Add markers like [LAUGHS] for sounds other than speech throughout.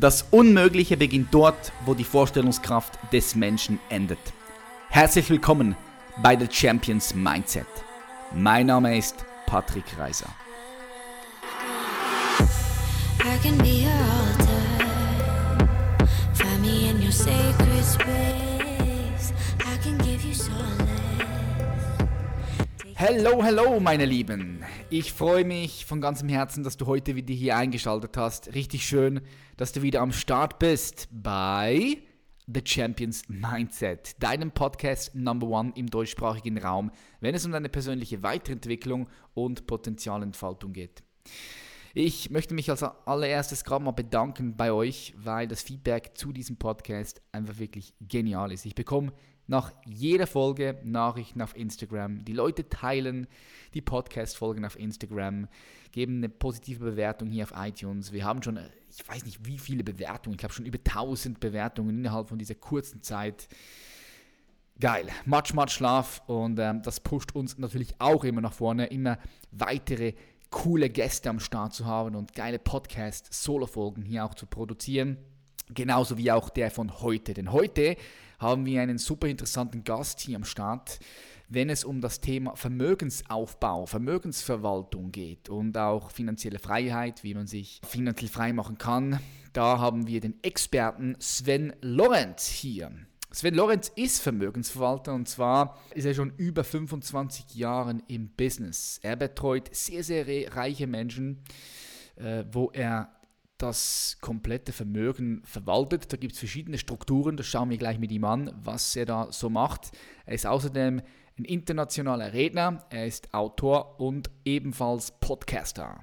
Das Unmögliche beginnt dort, wo die Vorstellungskraft des Menschen endet. Herzlich willkommen bei The Champions Mindset. Mein Name ist Patrick Reiser. I can be your altar. Find me in your sacred space. Hello, hello, meine Lieben. Ich freue mich von ganzem Herzen, dass du heute wieder hier eingeschaltet hast. Richtig schön, dass du wieder am Start bist bei The Champions Mindset, deinem Podcast Number One im deutschsprachigen Raum, wenn es um deine persönliche Weiterentwicklung und Potenzialentfaltung geht. Ich möchte mich als allererstes gerade mal bedanken bei euch, weil das Feedback zu diesem Podcast einfach wirklich genial ist. Ich bekomme nach jeder Folge Nachrichten auf Instagram. Die Leute teilen die Podcast-Folgen auf Instagram, geben eine positive Bewertung hier auf iTunes. Wir haben schon, ich weiß nicht wie viele Bewertungen, ich glaube schon über 1000 Bewertungen innerhalb von dieser kurzen Zeit. Geil, much, much love und ähm, das pusht uns natürlich auch immer nach vorne, immer weitere coole Gäste am Start zu haben und geile Podcast-Solo-Folgen hier auch zu produzieren. Genauso wie auch der von heute. Denn heute haben wir einen super interessanten Gast hier am Start, wenn es um das Thema Vermögensaufbau, Vermögensverwaltung geht und auch finanzielle Freiheit, wie man sich finanziell frei machen kann. Da haben wir den Experten Sven Lorenz hier. Sven Lorenz ist Vermögensverwalter und zwar ist er schon über 25 Jahre im Business. Er betreut sehr, sehr reiche Menschen, äh, wo er das komplette Vermögen verwaltet. Da gibt es verschiedene Strukturen, das schauen wir gleich mit ihm an, was er da so macht. Er ist außerdem ein internationaler Redner, er ist Autor und ebenfalls Podcaster.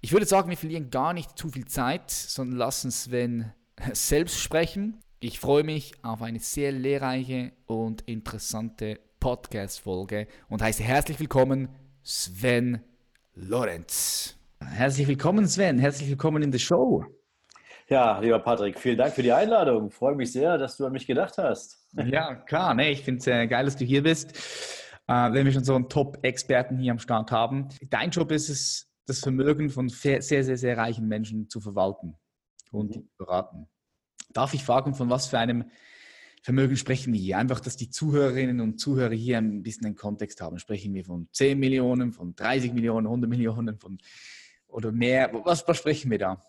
Ich würde sagen, wir verlieren gar nicht zu viel Zeit, sondern lassen Sven selbst sprechen. Ich freue mich auf eine sehr lehrreiche und interessante Podcast-Folge und heiße herzlich willkommen Sven Lorenz. Herzlich willkommen, Sven. Herzlich willkommen in der Show. Ja, lieber Patrick, vielen Dank für die Einladung. Ich freue mich sehr, dass du an mich gedacht hast. Ja, klar. Nee, ich finde es äh, geil, dass du hier bist. Äh, wenn wir schon so einen Top-Experten hier am Start haben. Dein Job ist es, das Vermögen von sehr, sehr, sehr reichen Menschen zu verwalten und mhm. beraten. Darf ich fragen, von was für einem Vermögen sprechen wir hier? Einfach, dass die Zuhörerinnen und Zuhörer hier ein bisschen einen Kontext haben. Sprechen wir von 10 Millionen, von 30 Millionen, 100 Millionen, von oder mehr? Was, was sprechen wir da?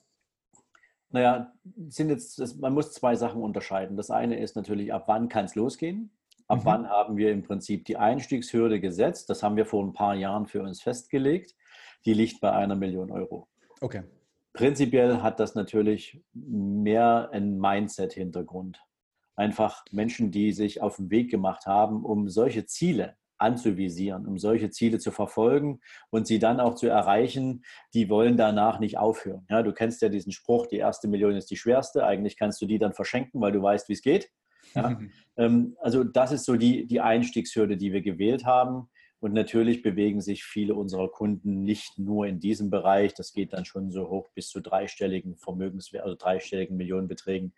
Naja, sind jetzt, man muss zwei Sachen unterscheiden. Das eine ist natürlich, ab wann kann es losgehen? Ab mhm. wann haben wir im Prinzip die Einstiegshürde gesetzt? Das haben wir vor ein paar Jahren für uns festgelegt. Die liegt bei einer Million Euro. Okay. Prinzipiell hat das natürlich mehr einen Mindset-Hintergrund. Einfach Menschen, die sich auf den Weg gemacht haben, um solche Ziele anzuvisieren, um solche Ziele zu verfolgen und sie dann auch zu erreichen, die wollen danach nicht aufhören. Ja, du kennst ja diesen Spruch, die erste Million ist die schwerste, eigentlich kannst du die dann verschenken, weil du weißt, wie es geht. Ja, [LAUGHS] ähm, also das ist so die, die Einstiegshürde, die wir gewählt haben. Und natürlich bewegen sich viele unserer Kunden nicht nur in diesem Bereich. Das geht dann schon so hoch bis zu dreistelligen Vermögenswert, also dreistelligen Millionenbeträgen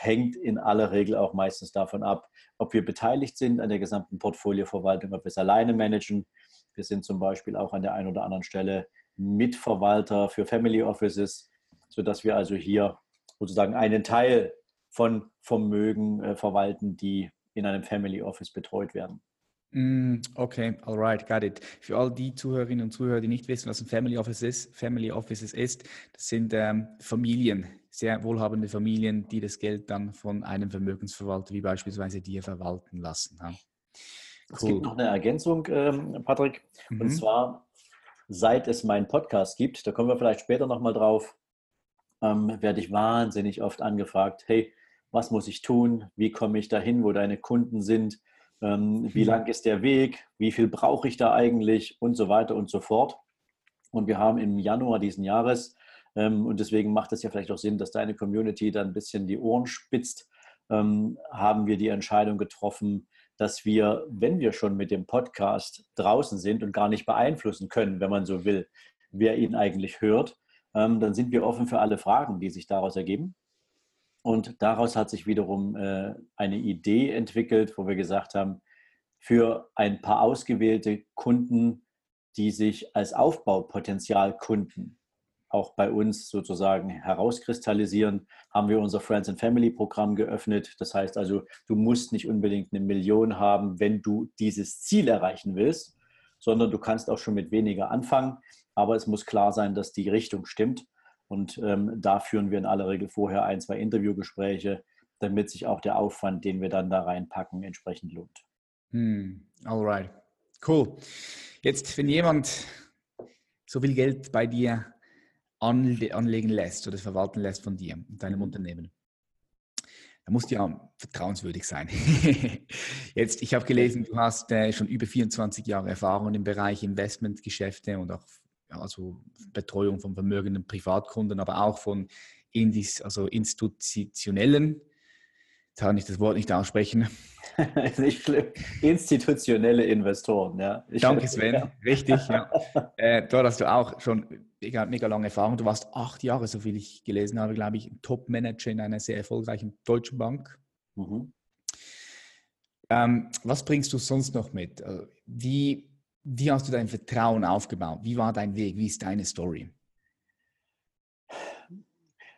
hängt in aller Regel auch meistens davon ab, ob wir beteiligt sind an der gesamten Portfolioverwaltung, ob wir es alleine managen. Wir sind zum Beispiel auch an der einen oder anderen Stelle Mitverwalter für Family Offices, sodass wir also hier sozusagen einen Teil von Vermögen äh, verwalten, die in einem Family Office betreut werden. Mm, okay, alright, got it. Für all die Zuhörerinnen und Zuhörer, die nicht wissen, was ein Family Office ist, Family Offices ist, das sind ähm, Familien, sehr wohlhabende Familien, die das Geld dann von einem Vermögensverwalter wie beispielsweise dir verwalten lassen. Ja. Cool. Es gibt noch eine Ergänzung, ähm, Patrick, mhm. und zwar seit es meinen Podcast gibt, da kommen wir vielleicht später nochmal drauf, ähm, werde ich wahnsinnig oft angefragt, hey, was muss ich tun? Wie komme ich dahin, wo deine Kunden sind? Ähm, wie mhm. lang ist der Weg? Wie viel brauche ich da eigentlich? Und so weiter und so fort. Und wir haben im Januar diesen Jahres ähm, und deswegen macht es ja vielleicht auch Sinn, dass deine Community dann ein bisschen die Ohren spitzt. Ähm, haben wir die Entscheidung getroffen, dass wir, wenn wir schon mit dem Podcast draußen sind und gar nicht beeinflussen können, wenn man so will, wer ihn eigentlich hört, dann sind wir offen für alle Fragen, die sich daraus ergeben. Und daraus hat sich wiederum äh, eine Idee entwickelt, wo wir gesagt haben, für ein paar ausgewählte Kunden, die sich als Aufbaupotenzialkunden auch bei uns sozusagen herauskristallisieren, haben wir unser Friends and Family Programm geöffnet. Das heißt also, du musst nicht unbedingt eine Million haben, wenn du dieses Ziel erreichen willst, sondern du kannst auch schon mit weniger anfangen. Aber es muss klar sein, dass die Richtung stimmt. Und ähm, da führen wir in aller Regel vorher ein, zwei Interviewgespräche, damit sich auch der Aufwand, den wir dann da reinpacken, entsprechend lohnt. Hm, alright. Cool. Jetzt, wenn jemand so viel Geld bei dir anle anlegen lässt oder verwalten lässt von dir und deinem mhm. Unternehmen, da musst du ja vertrauenswürdig sein. [LAUGHS] Jetzt, ich habe gelesen, du hast äh, schon über 24 Jahre Erfahrung im Bereich Investmentgeschäfte und auch also Betreuung von vermögenden Privatkunden, aber auch von Indis, also institutionellen Jetzt kann ich das Wort nicht aussprechen. [LAUGHS] nicht schlimm. Institutionelle Investoren, ja. Ich Danke, [LAUGHS] Sven. Richtig, ja. Äh, dort hast du auch schon mega, mega lange Erfahrung. Du warst acht Jahre, so viel ich gelesen habe, glaube ich, Top-Manager in einer sehr erfolgreichen deutschen Bank. Mhm. Ähm, was bringst du sonst noch mit? Also, wie, wie hast du dein Vertrauen aufgebaut? Wie war dein Weg? Wie ist deine Story?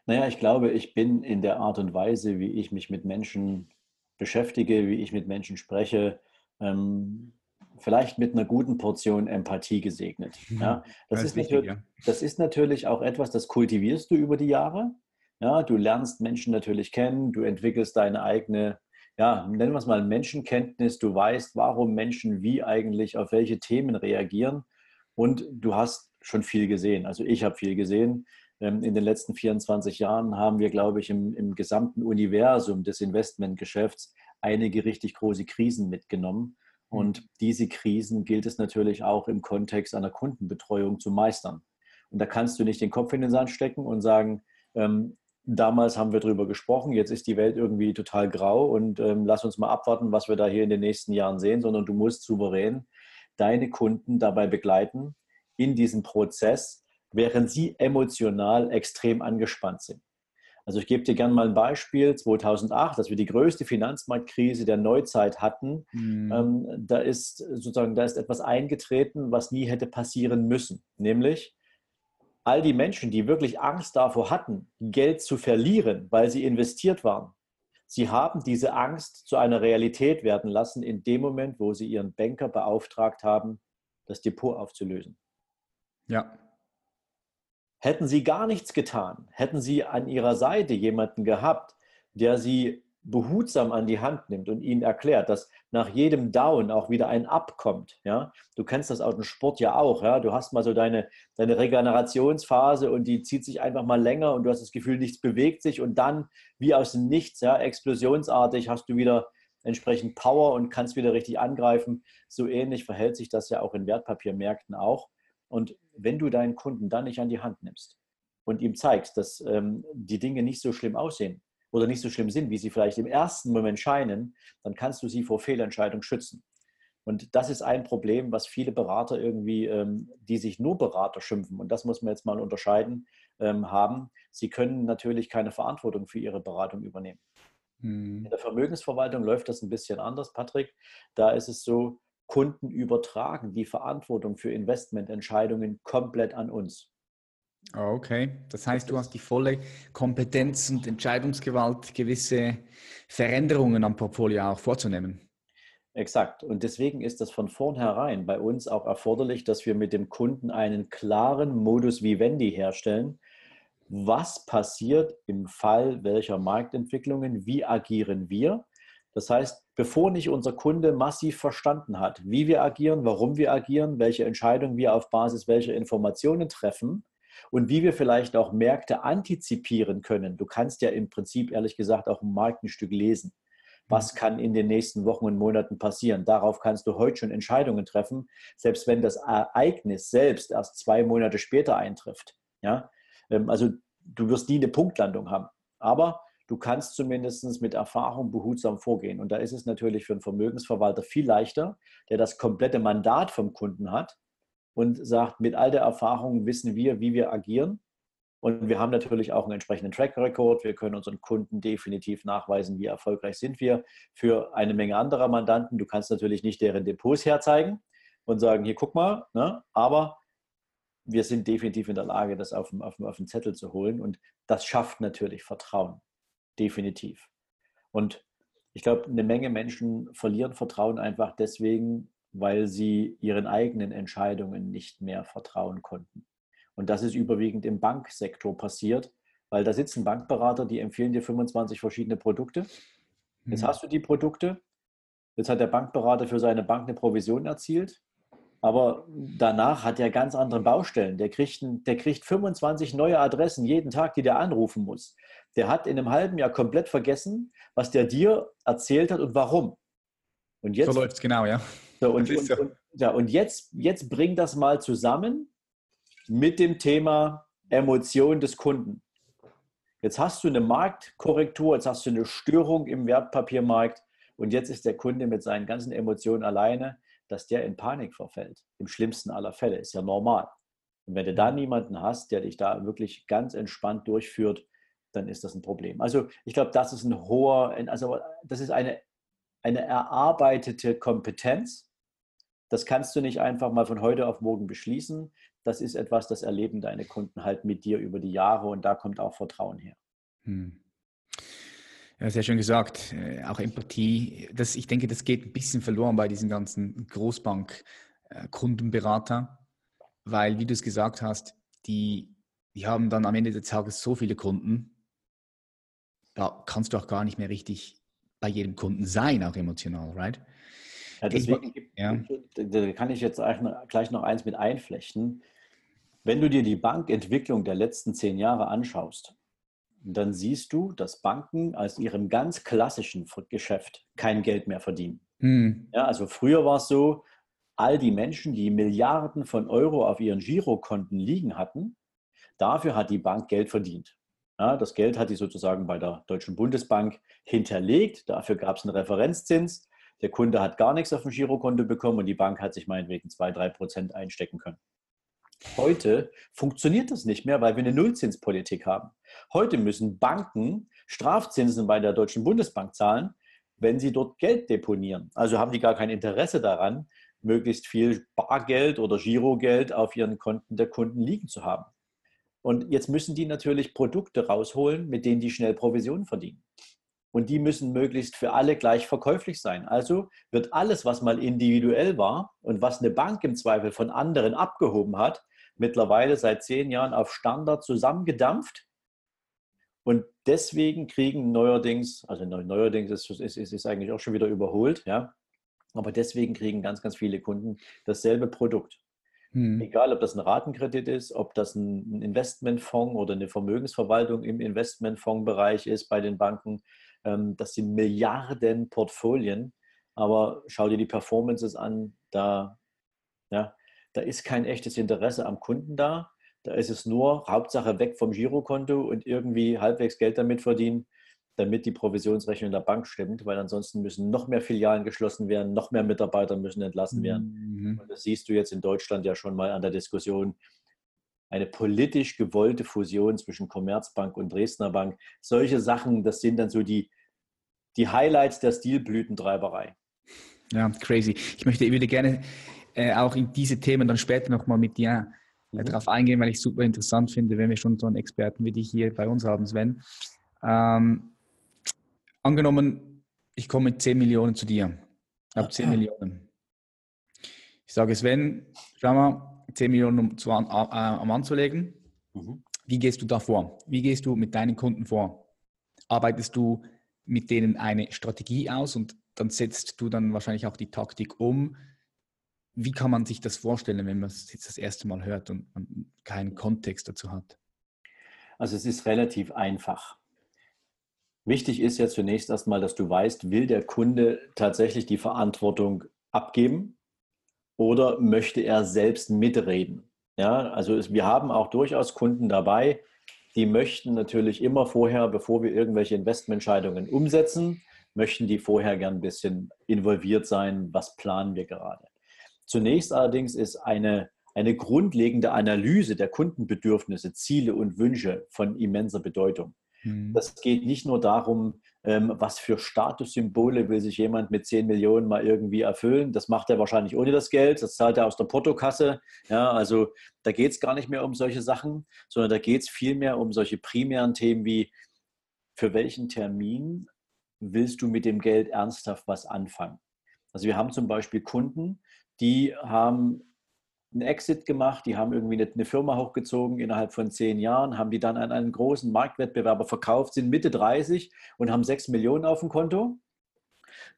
Naja, ich glaube, ich bin in der Art und Weise, wie ich mich mit Menschen beschäftige, wie ich mit Menschen spreche, ähm, vielleicht mit einer guten Portion Empathie gesegnet. Mhm. Ja, das, das, ist wichtig, ja. das, ist natürlich auch etwas, das kultivierst du über die Jahre. Ja, du lernst Menschen natürlich kennen, du entwickelst deine eigene, ja, nennen wir es mal Menschenkenntnis, du weißt, warum Menschen wie eigentlich auf welche Themen reagieren und du hast schon viel gesehen. Also ich habe viel gesehen. Ähm, in den letzten 24 Jahren haben wir, glaube ich, im, im gesamten Universum des Investmentgeschäfts einige richtig große Krisen mitgenommen. Mhm. Und diese Krisen gilt es natürlich auch im Kontext einer Kundenbetreuung zu meistern. Und da kannst du nicht den Kopf in den Sand stecken und sagen, ähm, damals haben wir darüber gesprochen, jetzt ist die Welt irgendwie total grau und ähm, lass uns mal abwarten, was wir da hier in den nächsten Jahren sehen, sondern du musst souverän deine Kunden dabei begleiten in diesem Prozess, während sie emotional extrem angespannt sind. Also ich gebe dir gerne mal ein Beispiel. 2008, als wir die größte Finanzmarktkrise der Neuzeit hatten, mhm. ähm, da ist sozusagen da ist etwas eingetreten, was nie hätte passieren müssen, nämlich all die Menschen, die wirklich Angst davor hatten, Geld zu verlieren, weil sie investiert waren, sie haben diese Angst zu einer Realität werden lassen in dem Moment, wo sie ihren Banker beauftragt haben, das Depot aufzulösen. Ja. Hätten sie gar nichts getan, hätten sie an ihrer Seite jemanden gehabt, der sie behutsam an die Hand nimmt und ihnen erklärt, dass nach jedem Down auch wieder ein Up kommt. Ja? Du kennst das aus dem Sport ja auch. Ja? Du hast mal so deine, deine Regenerationsphase und die zieht sich einfach mal länger und du hast das Gefühl, nichts bewegt sich und dann wie aus dem Nichts, ja, explosionsartig hast du wieder entsprechend Power und kannst wieder richtig angreifen. So ähnlich verhält sich das ja auch in Wertpapiermärkten auch. Und wenn du deinen Kunden dann nicht an die Hand nimmst und ihm zeigst, dass ähm, die Dinge nicht so schlimm aussehen oder nicht so schlimm sind, wie sie vielleicht im ersten Moment scheinen, dann kannst du sie vor Fehlentscheidungen schützen. Und das ist ein Problem, was viele Berater irgendwie, ähm, die sich nur Berater schimpfen, und das muss man jetzt mal unterscheiden, ähm, haben. Sie können natürlich keine Verantwortung für ihre Beratung übernehmen. Hm. In der Vermögensverwaltung läuft das ein bisschen anders, Patrick. Da ist es so, Kunden übertragen die Verantwortung für Investmententscheidungen komplett an uns. Okay, das heißt, du hast die volle Kompetenz und Entscheidungsgewalt, gewisse Veränderungen am Portfolio auch vorzunehmen. Exakt. Und deswegen ist das von vornherein bei uns auch erforderlich, dass wir mit dem Kunden einen klaren Modus vivendi herstellen. Was passiert im Fall welcher Marktentwicklungen? Wie agieren wir? Das heißt, bevor nicht unser Kunde massiv verstanden hat, wie wir agieren, warum wir agieren, welche Entscheidungen wir auf Basis welcher Informationen treffen und wie wir vielleicht auch Märkte antizipieren können. Du kannst ja im Prinzip, ehrlich gesagt, auch im Markt ein Stück lesen. Was mhm. kann in den nächsten Wochen und Monaten passieren? Darauf kannst du heute schon Entscheidungen treffen, selbst wenn das Ereignis selbst erst zwei Monate später eintrifft. Ja? Ähm, also du wirst nie eine Punktlandung haben. Aber du kannst zumindest mit Erfahrung behutsam vorgehen. Und da ist es natürlich für einen Vermögensverwalter viel leichter, der das komplette Mandat vom Kunden hat und sagt, mit all der Erfahrung wissen wir, wie wir agieren. Und wir haben natürlich auch einen entsprechenden Track Record. Wir können unseren Kunden definitiv nachweisen, wie erfolgreich sind wir für eine Menge anderer Mandanten. Du kannst natürlich nicht deren Depots herzeigen und sagen, hier guck mal, ne? aber wir sind definitiv in der Lage, das auf, auf, auf den Zettel zu holen. Und das schafft natürlich Vertrauen. Definitiv. Und ich glaube, eine Menge Menschen verlieren Vertrauen einfach deswegen, weil sie ihren eigenen Entscheidungen nicht mehr vertrauen konnten. Und das ist überwiegend im Banksektor passiert, weil da sitzen Bankberater, die empfehlen dir 25 verschiedene Produkte. Jetzt mhm. hast du die Produkte, jetzt hat der Bankberater für seine Bank eine Provision erzielt, aber danach hat er ganz andere Baustellen. Der kriegt, der kriegt 25 neue Adressen jeden Tag, die der anrufen muss. Der hat in einem halben Jahr komplett vergessen, was der dir erzählt hat und warum. Und jetzt, so läuft es genau, ja. So, und, und, und, ja, und jetzt, jetzt bring das mal zusammen mit dem Thema Emotion des Kunden. Jetzt hast du eine Marktkorrektur, jetzt hast du eine Störung im Wertpapiermarkt und jetzt ist der Kunde mit seinen ganzen Emotionen alleine, dass der in Panik verfällt. Im schlimmsten aller Fälle ist ja normal. Und wenn du da niemanden hast, der dich da wirklich ganz entspannt durchführt, dann ist das ein Problem. Also ich glaube, das ist ein hoher, also das ist eine, eine erarbeitete Kompetenz. Das kannst du nicht einfach mal von heute auf morgen beschließen das ist etwas, das erleben deine Kunden halt mit dir über die Jahre und da kommt auch Vertrauen her. Hm. Ja, sehr schön gesagt. Äh, auch Empathie. Das, ich denke, das geht ein bisschen verloren bei diesen ganzen Großbank-Kundenberater, weil, wie du es gesagt hast, die, die haben dann am Ende des Tages so viele Kunden, da kannst du auch gar nicht mehr richtig bei jedem Kunden sein, auch emotional, right? Ja, deswegen ja. da kann ich jetzt gleich noch eins mit einflechten. Wenn du dir die Bankentwicklung der letzten zehn Jahre anschaust, dann siehst du, dass Banken aus ihrem ganz klassischen Geschäft kein Geld mehr verdienen. Hm. Ja, also früher war es so, all die Menschen, die Milliarden von Euro auf ihren Girokonten liegen hatten, dafür hat die Bank Geld verdient. Ja, das Geld hat die sozusagen bei der Deutschen Bundesbank hinterlegt. Dafür gab es einen Referenzzins. Der Kunde hat gar nichts auf dem Girokonto bekommen und die Bank hat sich meinetwegen zwei, drei Prozent einstecken können. Heute funktioniert das nicht mehr, weil wir eine Nullzinspolitik haben. Heute müssen Banken Strafzinsen bei der Deutschen Bundesbank zahlen, wenn sie dort Geld deponieren. Also haben die gar kein Interesse daran, möglichst viel Bargeld oder Girogeld auf ihren Konten der Kunden liegen zu haben. Und jetzt müssen die natürlich Produkte rausholen, mit denen die schnell Provisionen verdienen. Und die müssen möglichst für alle gleich verkäuflich sein. Also wird alles, was mal individuell war und was eine Bank im Zweifel von anderen abgehoben hat, mittlerweile seit zehn Jahren auf Standard zusammengedampft. Und deswegen kriegen neuerdings, also neuerdings ist, ist, ist, eigentlich auch schon wieder überholt, ja, aber deswegen kriegen ganz, ganz viele Kunden dasselbe Produkt. Hm. Egal, ob das ein Ratenkredit ist, ob das ein Investmentfonds oder eine Vermögensverwaltung im Investmentfondsbereich ist bei den Banken, ähm, das sind Milliarden Portfolien, aber schau dir die Performances an, da, ja, da ist kein echtes Interesse am Kunden da. Da ist es nur Hauptsache weg vom Girokonto und irgendwie halbwegs Geld damit verdienen, damit die Provisionsrechnung der Bank stimmt, weil ansonsten müssen noch mehr Filialen geschlossen werden, noch mehr Mitarbeiter müssen entlassen werden. Mhm. Und das siehst du jetzt in Deutschland ja schon mal an der Diskussion. Eine politisch gewollte Fusion zwischen Commerzbank und Dresdner Bank. Solche Sachen, das sind dann so die, die Highlights der Stilblütentreiberei. Ja, crazy. Ich möchte, ich würde gerne äh, auch in diese Themen dann später nochmal mit dir äh, mhm. drauf eingehen, weil ich super interessant finde, wenn wir schon so einen Experten wie dich hier bei uns haben, Sven. Ähm, angenommen, ich komme mit 10 Millionen zu dir. Ich habe 10 Millionen. Ich sage Sven, schau mal, 10 Millionen um zu, äh, am anzulegen. Mhm. Wie gehst du da vor? Wie gehst du mit deinen Kunden vor? Arbeitest du mit denen eine Strategie aus und dann setzt du dann wahrscheinlich auch die Taktik um. Wie kann man sich das vorstellen, wenn man es jetzt das erste Mal hört und man keinen Kontext dazu hat? Also es ist relativ einfach. Wichtig ist ja zunächst erstmal, dass du weißt, will der Kunde tatsächlich die Verantwortung abgeben oder möchte er selbst mitreden? Ja, also es, wir haben auch durchaus Kunden dabei, die möchten natürlich immer vorher, bevor wir irgendwelche Investmententscheidungen umsetzen, möchten die vorher gern ein bisschen involviert sein, was planen wir gerade. Zunächst allerdings ist eine, eine grundlegende Analyse der Kundenbedürfnisse, Ziele und Wünsche von immenser Bedeutung. Mhm. Das geht nicht nur darum, was für Statussymbole will sich jemand mit 10 Millionen mal irgendwie erfüllen? Das macht er wahrscheinlich ohne das Geld, das zahlt er aus der Portokasse. Ja, also da geht es gar nicht mehr um solche Sachen, sondern da geht es vielmehr um solche primären Themen wie, für welchen Termin willst du mit dem Geld ernsthaft was anfangen? Also wir haben zum Beispiel Kunden, die haben einen Exit gemacht, die haben irgendwie eine, Firma hochgezogen innerhalb von zehn Jahren, haben die dann an einen großen Marktwettbewerber verkauft, sind Mitte 30 und haben sechs Millionen auf dem Konto.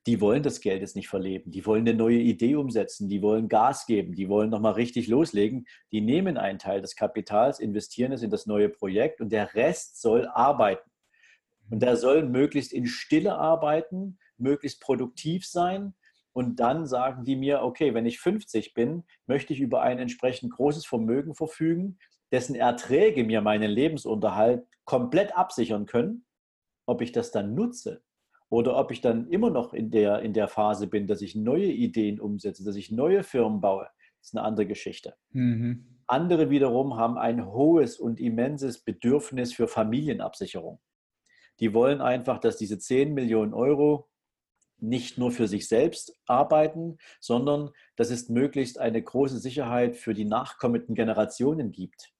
Die wollen das Geld jetzt nicht verleben, die wollen eine neue Idee umsetzen, die wollen Gas geben, die wollen nochmal richtig loslegen. Die nehmen einen Teil des Kapitals, investieren es in das neue Projekt und der Rest soll arbeiten. Und der soll möglichst in Stille arbeiten, möglichst produktiv sein und dann sagen die mir, okay, wenn ich 50 bin, möchte ich über ein entsprechend großes Vermögen verfügen, dessen Erträge mir meinen Lebensunterhalt komplett absichern können. Ob ich das dann nutze oder ob ich dann immer noch in der, in der Phase bin, dass ich neue Ideen umsetze, dass ich neue Firmen baue, ist eine andere Geschichte. Mhm. Andere wiederum haben ein hohes und immenses Bedürfnis für Familienabsicherung. Die wollen einfach, dass diese 10 Millionen Euro nicht nur für sich selbst arbeiten, sondern dass es möglichst eine große Sicherheit für die nachkommenden Generationen gibt.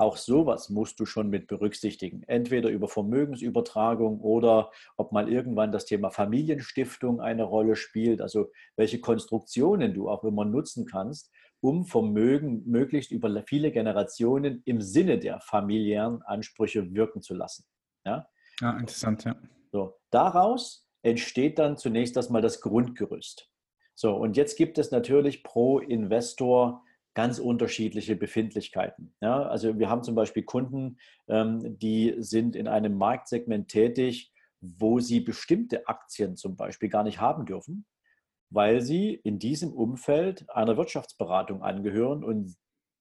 Auch sowas musst du schon mit berücksichtigen. Entweder über Vermögensübertragung oder ob mal irgendwann das Thema Familienstiftung eine Rolle spielt, also welche Konstruktionen du auch immer nutzen kannst, um Vermögen möglichst über viele Generationen im Sinne der familiären Ansprüche wirken zu lassen. Ja, ja interessant, ja. So, daraus entsteht dann zunächst erstmal das Grundgerüst. So, und jetzt gibt es natürlich pro Investor ganz unterschiedliche Befindlichkeiten. Ja, also wir haben zum Beispiel Kunden, ähm, die sind in einem Marktsegment tätig, wo sie bestimmte Aktien zum Beispiel gar nicht haben dürfen, weil sie in diesem Umfeld einer Wirtschaftsberatung angehören und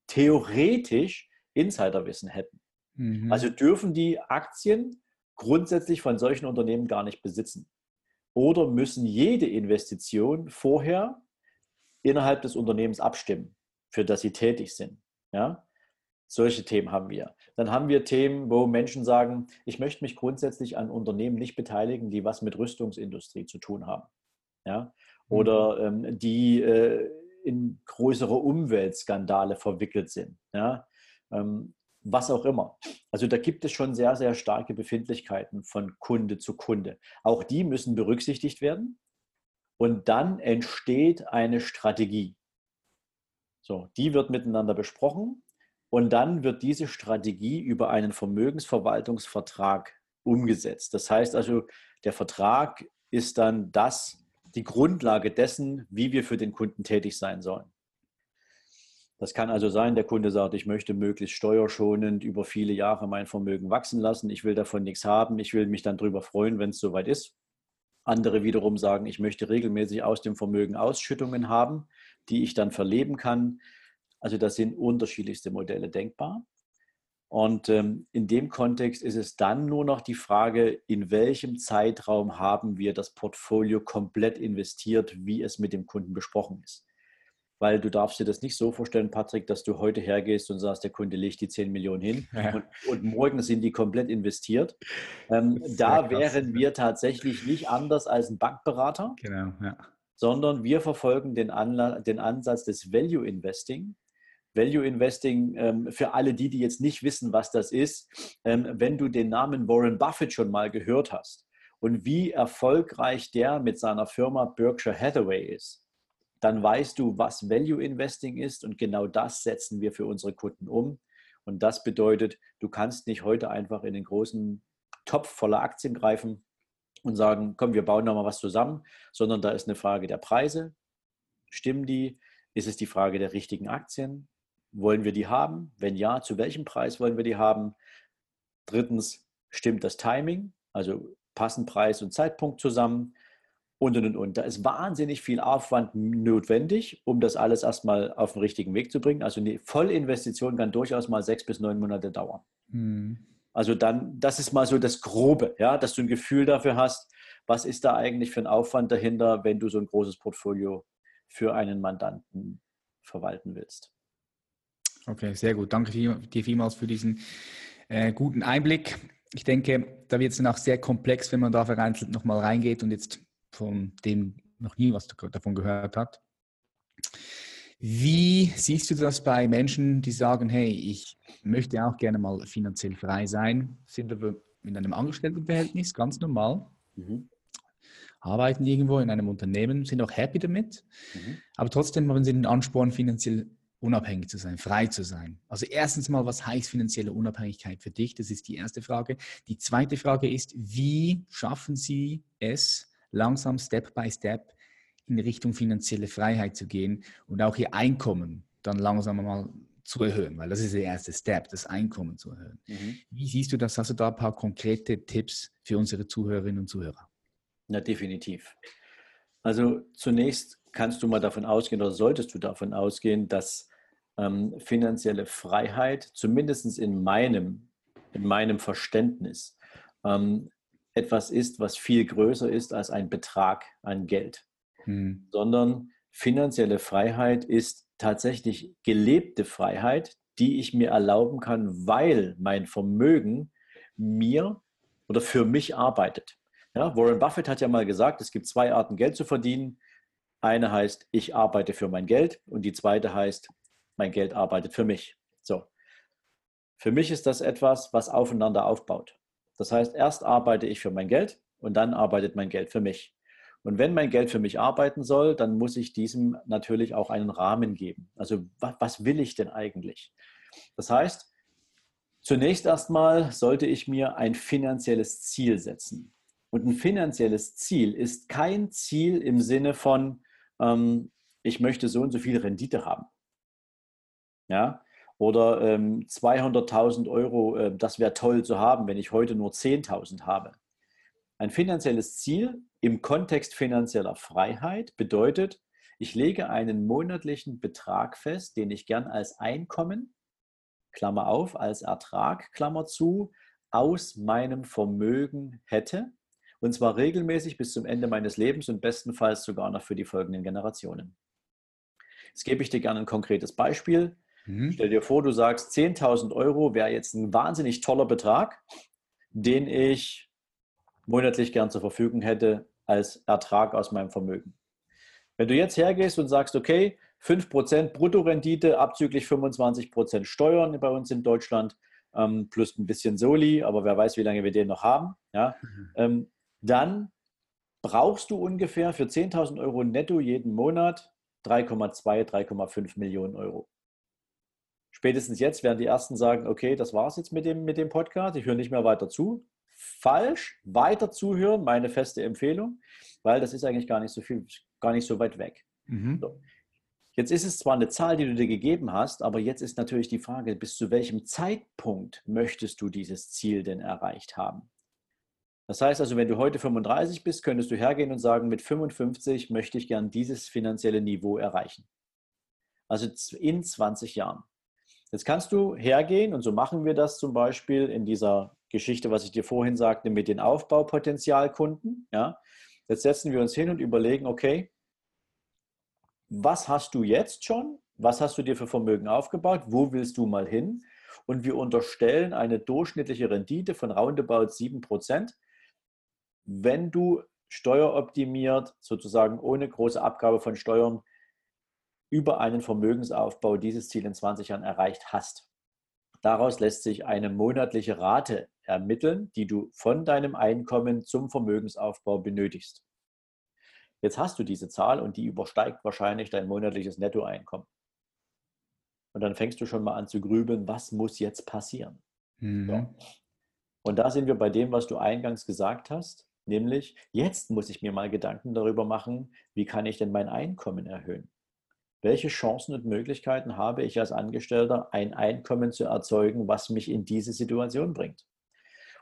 theoretisch Insiderwissen hätten. Mhm. Also dürfen die Aktien grundsätzlich von solchen Unternehmen gar nicht besitzen oder müssen jede Investition vorher innerhalb des Unternehmens abstimmen, für das sie tätig sind. Ja? Solche Themen haben wir. Dann haben wir Themen, wo Menschen sagen, ich möchte mich grundsätzlich an Unternehmen nicht beteiligen, die was mit Rüstungsindustrie zu tun haben. Ja? Oder mhm. ähm, die äh, in größere Umweltskandale verwickelt sind. Ja? Ähm, was auch immer. Also da gibt es schon sehr, sehr starke Befindlichkeiten von Kunde zu Kunde. Auch die müssen berücksichtigt werden. Und dann entsteht eine Strategie. So, die wird miteinander besprochen und dann wird diese Strategie über einen Vermögensverwaltungsvertrag umgesetzt. Das heißt also, der Vertrag ist dann das, die Grundlage dessen, wie wir für den Kunden tätig sein sollen. Das kann also sein, der Kunde sagt, ich möchte möglichst steuerschonend über viele Jahre mein Vermögen wachsen lassen. Ich will davon nichts haben. Ich will mich dann darüber freuen, wenn es soweit ist. Andere wiederum sagen, ich möchte regelmäßig aus dem Vermögen Ausschüttungen haben, die ich dann verleben kann. Also das sind unterschiedlichste Modelle denkbar. Und ähm, in dem Kontext ist es dann nur noch die Frage, in welchem Zeitraum haben wir das Portfolio komplett investiert, wie es mit dem Kunden besprochen ist weil du darfst dir das nicht so vorstellen, Patrick, dass du heute hergehst und sagst, der Kunde legt die 10 Millionen hin ja. und, und, morgen sind die komplett investiert. Ähm, da wären wir tatsächlich nicht anders als ein Bankberater, genau, ja. sondern wir verfolgen den, Anla den Ansatz des Value Investing. Value Investing, ähm, für alle die, die jetzt nicht wissen, was das ist, ähm, wenn du den Namen Warren Buffett schon mal gehört hast und wie erfolgreich der mit seiner Firma Berkshire Hathaway ist, dann weißt du, was Value Investing ist und genau das setzen wir für unsere Kunden um. Und das bedeutet, du kannst nicht heute einfach in den großen Topf voller Aktien greifen und sagen, komm, wir bauen nochmal was zusammen, sondern da ist eine Frage der Preise. Stimmen die? Ist es die Frage der richtigen Aktien? Wollen wir die haben? Wenn ja, zu welchem Preis wollen wir die haben? Drittens, stimmt das Timing? Also passen Preis und Zeitpunkt zusammen? Und und und. Da ist wahnsinnig viel Aufwand notwendig, um das alles erstmal auf den richtigen Weg zu bringen. Also eine Vollinvestition kann durchaus mal sechs bis neun Monate dauern. Mhm. Also dann, das ist mal so das Grobe, ja, dass du ein Gefühl dafür hast, was ist da eigentlich für ein Aufwand dahinter, wenn du so ein großes Portfolio für einen Mandanten verwalten willst. Okay, sehr gut. Danke dir vielmals für diesen äh, guten Einblick. ich denke, da wird es dann auch sehr komplex, wenn man da vereinzelt nochmal reingeht und jetzt von dem noch nie was davon gehört hat. Wie siehst du das bei Menschen, die sagen, hey, ich möchte auch gerne mal finanziell frei sein, sind aber in einem Angestelltenverhältnis, ganz normal, mhm. arbeiten irgendwo in einem Unternehmen, sind auch happy damit, mhm. aber trotzdem haben sie den Ansporn, finanziell unabhängig zu sein, frei zu sein. Also erstens mal, was heißt finanzielle Unabhängigkeit für dich? Das ist die erste Frage. Die zweite Frage ist, wie schaffen Sie es, langsam, Step by Step, in Richtung finanzielle Freiheit zu gehen und auch ihr Einkommen dann langsam mal zu erhöhen, weil das ist der erste Step, das Einkommen zu erhöhen. Mhm. Wie siehst du das? Hast du da ein paar konkrete Tipps für unsere Zuhörerinnen und Zuhörer? Na, definitiv. Also zunächst kannst du mal davon ausgehen oder solltest du davon ausgehen, dass ähm, finanzielle Freiheit, zumindest in meinem, in meinem Verständnis, ähm, etwas ist, was viel größer ist als ein Betrag an Geld mhm. sondern finanzielle Freiheit ist tatsächlich gelebte Freiheit, die ich mir erlauben kann, weil mein Vermögen mir oder für mich arbeitet. Ja, Warren Buffett hat ja mal gesagt, es gibt zwei Arten, Geld zu verdienen. Eine heißt, ich arbeite für mein Geld und die zweite heißt, mein Geld arbeitet für mich. So. Für mich ist das etwas, was aufeinander aufbaut. Das heißt, erst arbeite ich für mein Geld und dann arbeitet mein Geld für mich. Und wenn mein Geld für mich arbeiten soll, dann muss ich diesem natürlich auch einen Rahmen geben. Also was, will ich denn eigentlich? Das heißt, zunächst erstmal sollte ich mir ein finanzielles Ziel setzen. Und ein finanzielles Ziel ist kein Ziel im Sinne von, ähm, ich möchte so und so viel Rendite haben. Ja, oder ähm, 200.000 Euro, äh, das wäre toll zu haben, wenn ich heute nur 10.000 habe. Ein finanzielles Ziel im Kontext finanzieller Freiheit bedeutet, ich lege einen monatlichen Betrag fest, den ich gern als Einkommen, Klammer auf, als Ertrag, Klammer zu, aus meinem Vermögen hätte. Und zwar regelmäßig bis zum Ende meines Lebens und bestenfalls sogar noch für die folgenden Generationen. Jetzt gebe ich dir gerne ein konkretes Beispiel. Mhm. Stell dir vor, du sagst, 10.000 Euro wäre jetzt ein wahnsinnig toller Betrag, den ich monatlich gern zur Verfügung hätte als Ertrag aus meinem Vermögen. Wenn du jetzt hergehst und sagst, okay, 5% Bruttorendite abzüglich 25% Steuern bei uns in Deutschland, ähm, plus ein bisschen Soli, aber wer weiß, wie lange wir den noch haben, ja, mhm. ähm, dann brauchst du ungefähr für 10.000 Euro netto jeden Monat 3,2, 3,5 Millionen Euro. Spätestens jetzt werden die Ersten sagen, okay, das war's jetzt mit dem, mit dem Podcast, ich höre nicht mehr weiter zu falsch. Weiter zuhören, meine feste Empfehlung, weil das ist eigentlich gar nicht so viel, gar nicht so weit weg. Mhm. So. Jetzt ist es zwar eine Zahl, die du dir gegeben hast, aber jetzt ist natürlich die Frage, bis zu welchem Zeitpunkt möchtest du dieses Ziel denn erreicht haben? Das heißt also, wenn du heute 35 bist, könntest du hergehen und sagen, mit 55 möchte ich gern dieses finanzielle Niveau erreichen. Also in 20 Jahren. Jetzt kannst du hergehen und so machen wir das zum Beispiel in dieser Geschichte, was ich dir vorhin sagte, mit den Aufbaupotenzialkunden. Ja? Jetzt setzen wir uns hin und überlegen, okay, was hast du jetzt schon? Was hast du dir für Vermögen aufgebaut? Wo willst du mal hin? Und wir unterstellen eine durchschnittliche Rendite von roundabout 7%, wenn du steueroptimiert, sozusagen ohne große Abgabe von Steuern, über einen Vermögensaufbau dieses Ziel in 20 Jahren erreicht hast. Daraus lässt sich eine monatliche Rate ermitteln, die du von deinem Einkommen zum Vermögensaufbau benötigst. Jetzt hast du diese Zahl und die übersteigt wahrscheinlich dein monatliches Nettoeinkommen. Und dann fängst du schon mal an zu grübeln, was muss jetzt passieren? Mhm. Und da sind wir bei dem, was du eingangs gesagt hast, nämlich jetzt muss ich mir mal Gedanken darüber machen, wie kann ich denn mein Einkommen erhöhen? Welche Chancen und Möglichkeiten habe ich als Angestellter, ein Einkommen zu erzeugen, was mich in diese Situation bringt?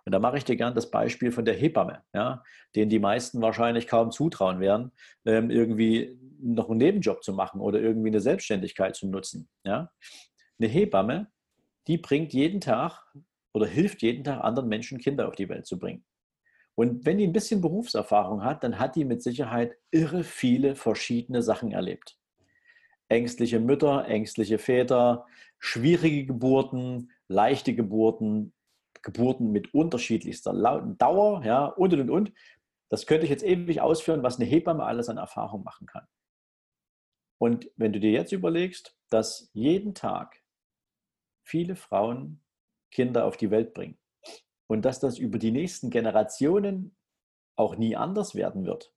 Und da mache ich dir gern das Beispiel von der Hebamme, ja, den die meisten wahrscheinlich kaum zutrauen werden, ähm, irgendwie noch einen Nebenjob zu machen oder irgendwie eine Selbstständigkeit zu nutzen. Ja. Eine Hebamme, die bringt jeden Tag oder hilft jeden Tag anderen Menschen Kinder auf die Welt zu bringen. Und wenn die ein bisschen Berufserfahrung hat, dann hat die mit Sicherheit irre viele verschiedene Sachen erlebt. Ängstliche Mütter, ängstliche Väter, schwierige Geburten, leichte Geburten, Geburten mit unterschiedlichster Dauer, ja, und und und. Das könnte ich jetzt ewig ausführen, was eine Hebamme alles an Erfahrung machen kann. Und wenn du dir jetzt überlegst, dass jeden Tag viele Frauen Kinder auf die Welt bringen und dass das über die nächsten Generationen auch nie anders werden wird,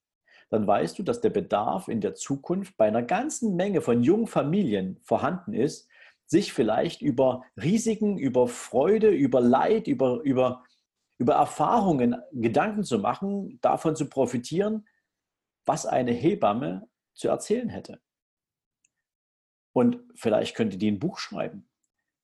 dann weißt du, dass der Bedarf in der Zukunft bei einer ganzen Menge von jungen Familien vorhanden ist, sich vielleicht über Risiken, über Freude, über Leid, über, über, über Erfahrungen Gedanken zu machen, davon zu profitieren, was eine Hebamme zu erzählen hätte. Und vielleicht könnte die ein Buch schreiben.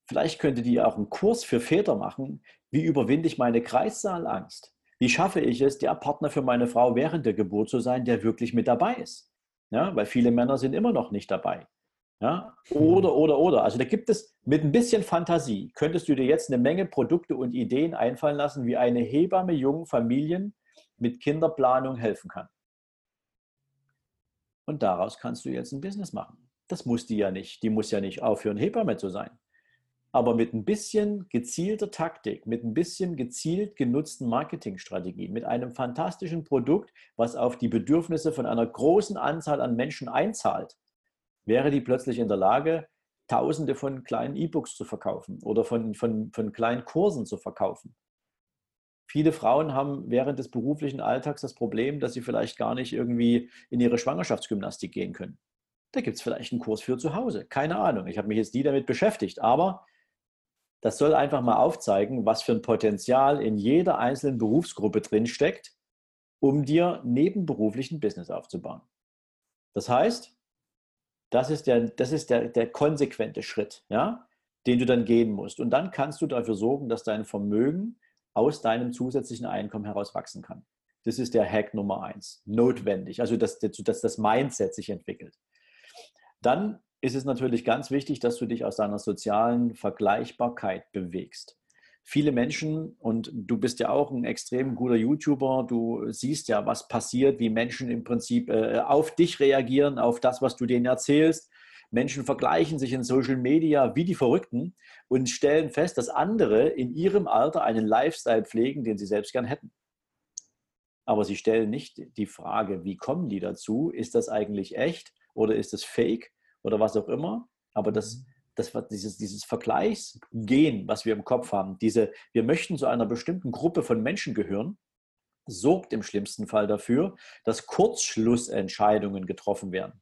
Vielleicht könnte die auch einen Kurs für Väter machen, wie überwinde ich meine Kreissaalangst. Wie schaffe ich es, der Partner für meine Frau während der Geburt zu sein, der wirklich mit dabei ist? Ja, weil viele Männer sind immer noch nicht dabei. Ja, oder, oder, oder. Also da gibt es mit ein bisschen Fantasie, könntest du dir jetzt eine Menge Produkte und Ideen einfallen lassen, wie eine Hebamme jungen Familien mit Kinderplanung helfen kann. Und daraus kannst du jetzt ein Business machen. Das muss die ja nicht. Die muss ja nicht aufhören, Hebamme zu sein aber mit ein bisschen gezielter Taktik, mit ein bisschen gezielt genutzten Marketingstrategien, mit einem fantastischen Produkt, was auf die Bedürfnisse von einer großen Anzahl an Menschen einzahlt, wäre die plötzlich in der Lage, Tausende von kleinen E-Books zu verkaufen oder von, von, von kleinen Kursen zu verkaufen. Viele Frauen haben während des beruflichen Alltags das Problem, dass sie vielleicht gar nicht irgendwie in ihre Schwangerschaftsgymnastik gehen können. Da gibt es vielleicht einen Kurs für zu Hause. Keine Ahnung. Ich habe mich jetzt nie damit beschäftigt. Aber das soll einfach mal aufzeigen, was für ein Potenzial in jeder einzelnen Berufsgruppe drinsteckt, um dir nebenberuflichen Business aufzubauen. Das heißt, das ist der, das ist der, der konsequente Schritt, ja, den du dann gehen musst. Und dann kannst du dafür sorgen, dass dein Vermögen aus deinem zusätzlichen Einkommen heraus wachsen kann. Das ist der Hack Nummer eins. Notwendig. Also, dass, dass das Mindset sich entwickelt. Dann ist es natürlich ganz wichtig, dass du dich aus deiner sozialen Vergleichbarkeit bewegst. Viele Menschen, und du bist ja auch ein extrem guter YouTuber, du siehst ja, was passiert, wie Menschen im Prinzip äh, auf dich reagieren, auf das, was du denen erzählst. Menschen vergleichen sich in Social Media wie die Verrückten und stellen fest, dass andere in ihrem Alter einen Lifestyle pflegen, den sie selbst gern hätten. Aber sie stellen nicht die Frage, wie kommen die dazu? Ist das eigentlich echt oder ist es fake? Oder was auch immer. Aber das, mhm. das dieses, dieses Vergleichsgehen, was wir im Kopf haben, diese, wir möchten zu einer bestimmten Gruppe von Menschen gehören, sorgt im schlimmsten Fall dafür, dass Kurzschlussentscheidungen getroffen werden.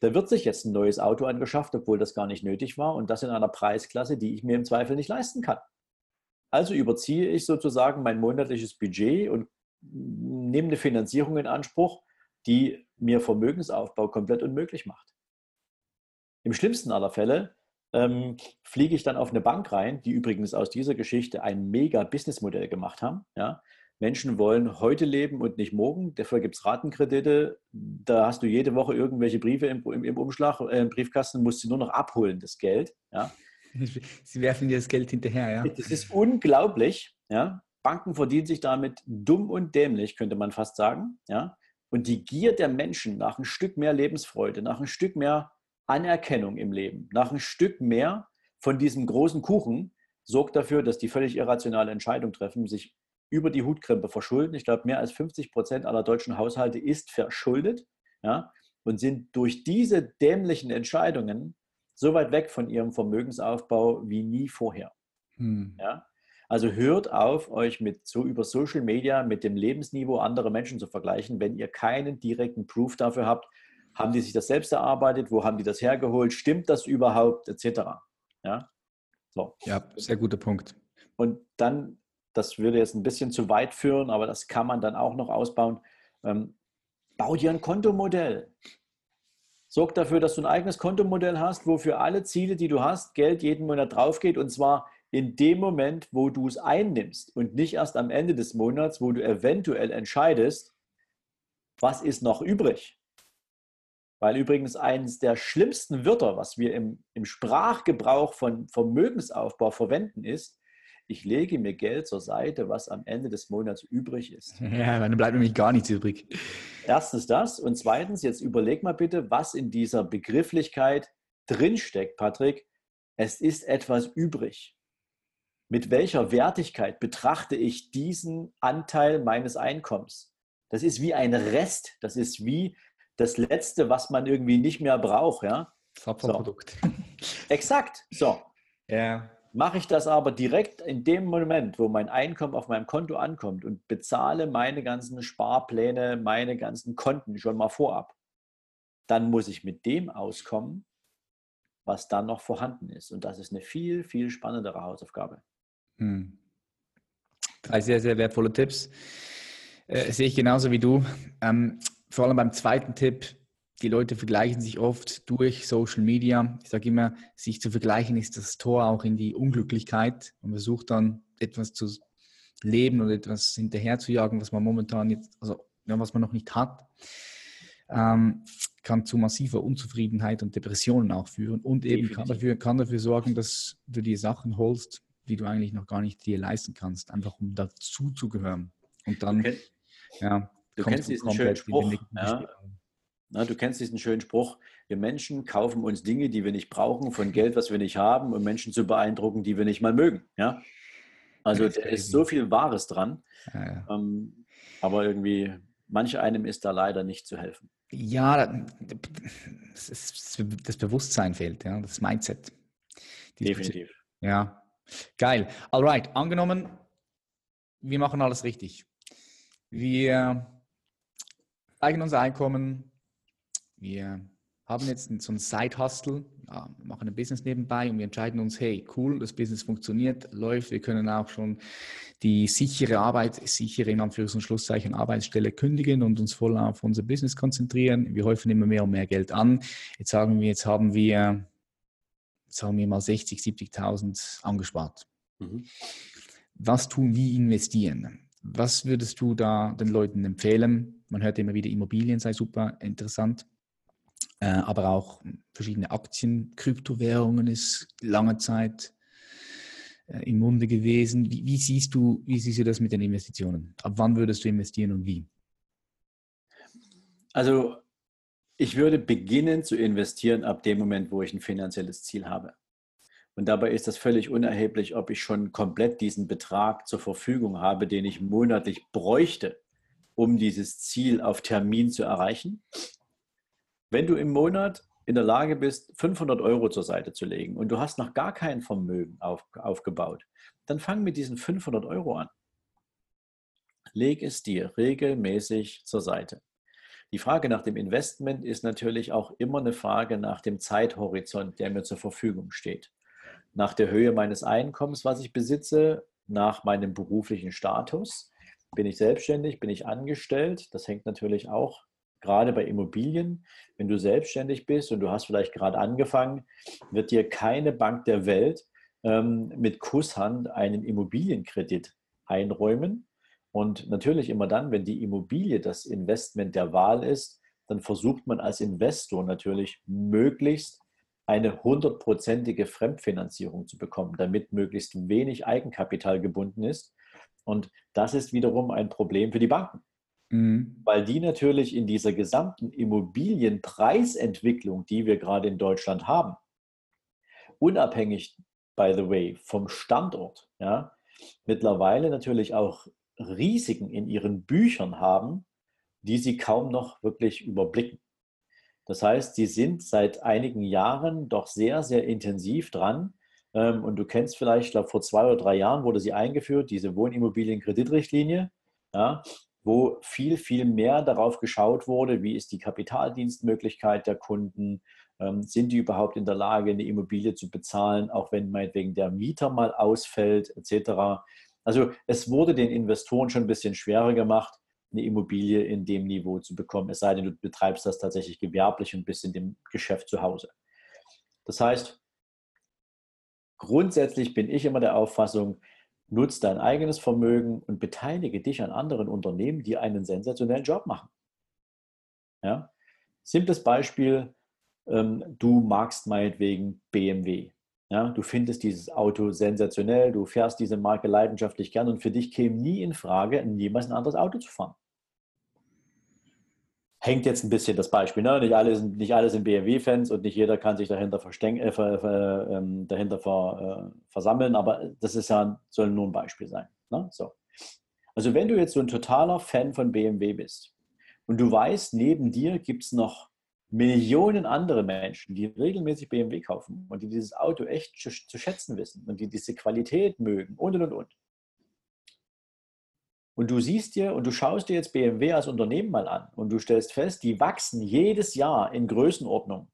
Da wird sich jetzt ein neues Auto angeschafft, obwohl das gar nicht nötig war und das in einer Preisklasse, die ich mir im Zweifel nicht leisten kann. Also überziehe ich sozusagen mein monatliches Budget und nehme eine Finanzierung in Anspruch, die mir Vermögensaufbau komplett unmöglich macht. Im schlimmsten aller Fälle ähm, fliege ich dann auf eine Bank rein, die übrigens aus dieser Geschichte ein mega Businessmodell gemacht haben. Ja? Menschen wollen heute leben und nicht morgen. Dafür gibt es Ratenkredite. Da hast du jede Woche irgendwelche Briefe im, im, im Umschlag, äh, im Briefkasten, musst du nur noch abholen, das Geld. Ja? [LAUGHS] Sie werfen dir das Geld hinterher, ja. Das ist unglaublich. Ja? Banken verdienen sich damit dumm und dämlich, könnte man fast sagen. Ja? Und die Gier der Menschen nach ein Stück mehr Lebensfreude, nach ein Stück mehr Anerkennung im Leben, nach ein Stück mehr von diesem großen Kuchen, sorgt dafür, dass die völlig irrationale Entscheidung treffen, sich über die Hutkrempe verschulden. Ich glaube, mehr als 50 Prozent aller deutschen Haushalte ist verschuldet ja, und sind durch diese dämlichen Entscheidungen so weit weg von ihrem Vermögensaufbau wie nie vorher. Hm. Ja? Also hört auf, euch mit so über Social Media mit dem Lebensniveau anderer Menschen zu vergleichen, wenn ihr keinen direkten Proof dafür habt, haben die sich das selbst erarbeitet? Wo haben die das hergeholt? Stimmt das überhaupt? Etc. Ja, so. ja sehr guter Punkt. Und dann, das würde jetzt ein bisschen zu weit führen, aber das kann man dann auch noch ausbauen. Ähm, bau dir ein Kontomodell. Sorg dafür, dass du ein eigenes Kontomodell hast, wo für alle Ziele, die du hast, Geld jeden Monat drauf geht und zwar in dem Moment, wo du es einnimmst und nicht erst am Ende des Monats, wo du eventuell entscheidest, was ist noch übrig. Weil übrigens eines der schlimmsten Wörter, was wir im, im Sprachgebrauch von Vermögensaufbau verwenden, ist, ich lege mir Geld zur Seite, was am Ende des Monats übrig ist. [LAUGHS] Ja, dann bleibt nämlich gar nichts übrig. Erstens das und zweitens, jetzt überleg mal bitte, was in dieser Begrifflichkeit drinsteckt, Patrick. Es ist etwas übrig. mit welcher Wertigkeit betrachte ich diesen Anteil meines Einkommens? Das ist wie ein Rest, das ist wie das Letzte, was man irgendwie nicht mehr braucht. Ja? Das Abfallprodukt. So. [LAUGHS] Exakt. So. Ja. Mache ich das aber direkt in dem Moment, wo mein Einkommen auf meinem Konto ankommt und bezahle meine ganzen Sparpläne, meine ganzen Konten schon mal vorab, dann muss ich mit dem auskommen, was dann noch vorhanden ist. Und das ist eine viel, viel spannendere Hausaufgabe. Hm. Drei sehr, sehr wertvolle Tipps. Äh, sehe ich genauso wie du. Ähm, vor allem beim zweiten Tipp, die Leute vergleichen sich oft durch Social Media. Ich sage immer, sich zu vergleichen ist das Tor auch in die Unglücklichkeit. Man versucht dann etwas zu leben oder etwas hinterher zu jagen, was man momentan jetzt, also ja, was man noch nicht hat. Ähm, kann zu massiver Unzufriedenheit und Depressionen auch führen und eben kann dafür, kann dafür sorgen, dass du dir Sachen holst, die du eigentlich noch gar nicht dir leisten kannst, einfach um dazu zu gehören. Und dann, kennst, ja, du kennst diesen schönen Spruch. Ja. Na, du kennst diesen schönen Spruch, wir Menschen kaufen uns Dinge, die wir nicht brauchen, von Geld, was wir nicht haben, um Menschen zu beeindrucken, die wir nicht mal mögen. Ja? Also da ist so viel Wahres dran. Ja, ja. Ähm, aber irgendwie, manch einem ist da leider nicht zu helfen. Ja, das Bewusstsein fehlt, ja, das Mindset. Definitiv. Ja, geil. Alright, angenommen, wir machen alles richtig. Wir zeigen unser Einkommen, wir haben jetzt so einen Side-Hustle, ja, machen ein Business nebenbei und wir entscheiden uns, hey, cool, das Business funktioniert, läuft, wir können auch schon die sichere Arbeit, sichere in Anführungs- und Schlusszeichen Arbeitsstelle kündigen und uns voll auf unser Business konzentrieren. Wir häufen immer mehr und mehr Geld an. Jetzt sagen wir, jetzt haben wir, jetzt haben wir mal 60, 70.000 angespart. Mhm. Was tun, wie investieren? Was würdest du da den Leuten empfehlen? Man hört immer wieder, Immobilien sei super interessant. Äh, aber auch verschiedene Aktien, Kryptowährungen ist lange Zeit äh, im Munde gewesen. Wie, wie, siehst du, wie siehst du das mit den Investitionen? Ab wann würdest du investieren und wie? Also ich würde beginnen zu investieren ab dem Moment, wo ich ein finanzielles Ziel habe. Und dabei ist das völlig unerheblich, ob ich schon komplett diesen Betrag zur Verfügung habe, den ich monatlich bräuchte, um dieses Ziel auf Termin zu erreichen, wenn du im Monat in der Lage bist, 500 Euro zur Seite zu legen und du hast noch gar kein Vermögen auf, aufgebaut, dann fang mit diesen 500 Euro an. Leg es dir regelmäßig zur Seite. Die Frage nach dem Investment ist natürlich auch immer eine Frage nach dem Zeithorizont, der mir zur Verfügung steht. Nach der Höhe meines Einkommens, was ich besitze, nach meinem beruflichen Status. Bin ich selbstständig, bin ich angestellt? Das hängt natürlich auch gerade bei Immobilien, wenn du selbstständig bist und du hast vielleicht gerade angefangen, wird dir keine Bank der Welt ähm, mit Kusshand einen Immobilienkredit einräumen. Und natürlich immer dann, wenn die Immobilie das Investment der Wahl ist, dann versucht man als Investor natürlich möglichst eine hundertprozentige Fremdfinanzierung zu bekommen, damit möglichst wenig Eigenkapital gebunden ist. Und das ist wiederum ein Problem für die Banken. Mhm. Weil die natürlich in dieser gesamten Immobilienpreisentwicklung, die wir gerade in Deutschland haben, unabhängig, by the way, vom Standort, ja, mittlerweile natürlich auch Risiken in ihren Büchern haben, die sie kaum noch wirklich überblicken. Das heißt, sie sind seit einigen Jahren doch sehr, sehr intensiv dran. Ähm, und du kennst vielleicht, ich glaube, vor zwei oder drei Jahren wurde sie eingeführt, diese Wohnimmobilienkreditrichtlinie. Ja, wo viel, viel mehr darauf geschaut wurde, wie ist die Kapitaldienstmöglichkeit der Kunden, ähm, sind die überhaupt in der Lage, eine Immobilie zu bezahlen, auch wenn meinetwegen der Mieter mal ausfällt, etc. Also es wurde den Investoren schon ein bisschen schwerer gemacht, eine Immobilie in dem Niveau zu bekommen, es sei denn, du betreibst das tatsächlich gewerblich und bist in dem Geschäft zu Hause. Das heißt, grundsätzlich bin ich immer der Auffassung, Nutz dein eigenes Vermögen und beteilige dich an anderen Unternehmen, die einen sensationellen Job machen. Ja? Simples Beispiel, ähm, du magst meinetwegen BMW. Ja? Du findest dieses Auto sensationell, du fährst diese Marke leidenschaftlich gern und für dich käme nie in Frage, jemals ein anderes Auto zu fahren. Hängt jetzt ein bisschen das Beispiel. Ne? Nicht, alle sind, nicht alle sind BMW-Fans und nicht jeder kann sich dahinter, äh, ver, ver, äh, dahinter ver, äh, versammeln, aber das ist ja, soll nur ein Beispiel sein. Ne? So. Also wenn du jetzt so ein totaler Fan von BMW bist und du weißt, neben dir gibt es noch Millionen andere Menschen, die regelmäßig BMW kaufen und die dieses Auto echt zu, zu schätzen wissen und die diese Qualität mögen und und und und und du siehst dir und du schaust dir jetzt BMW als Unternehmen mal an und du stellst fest, die wachsen jedes Jahr in Größenordnung.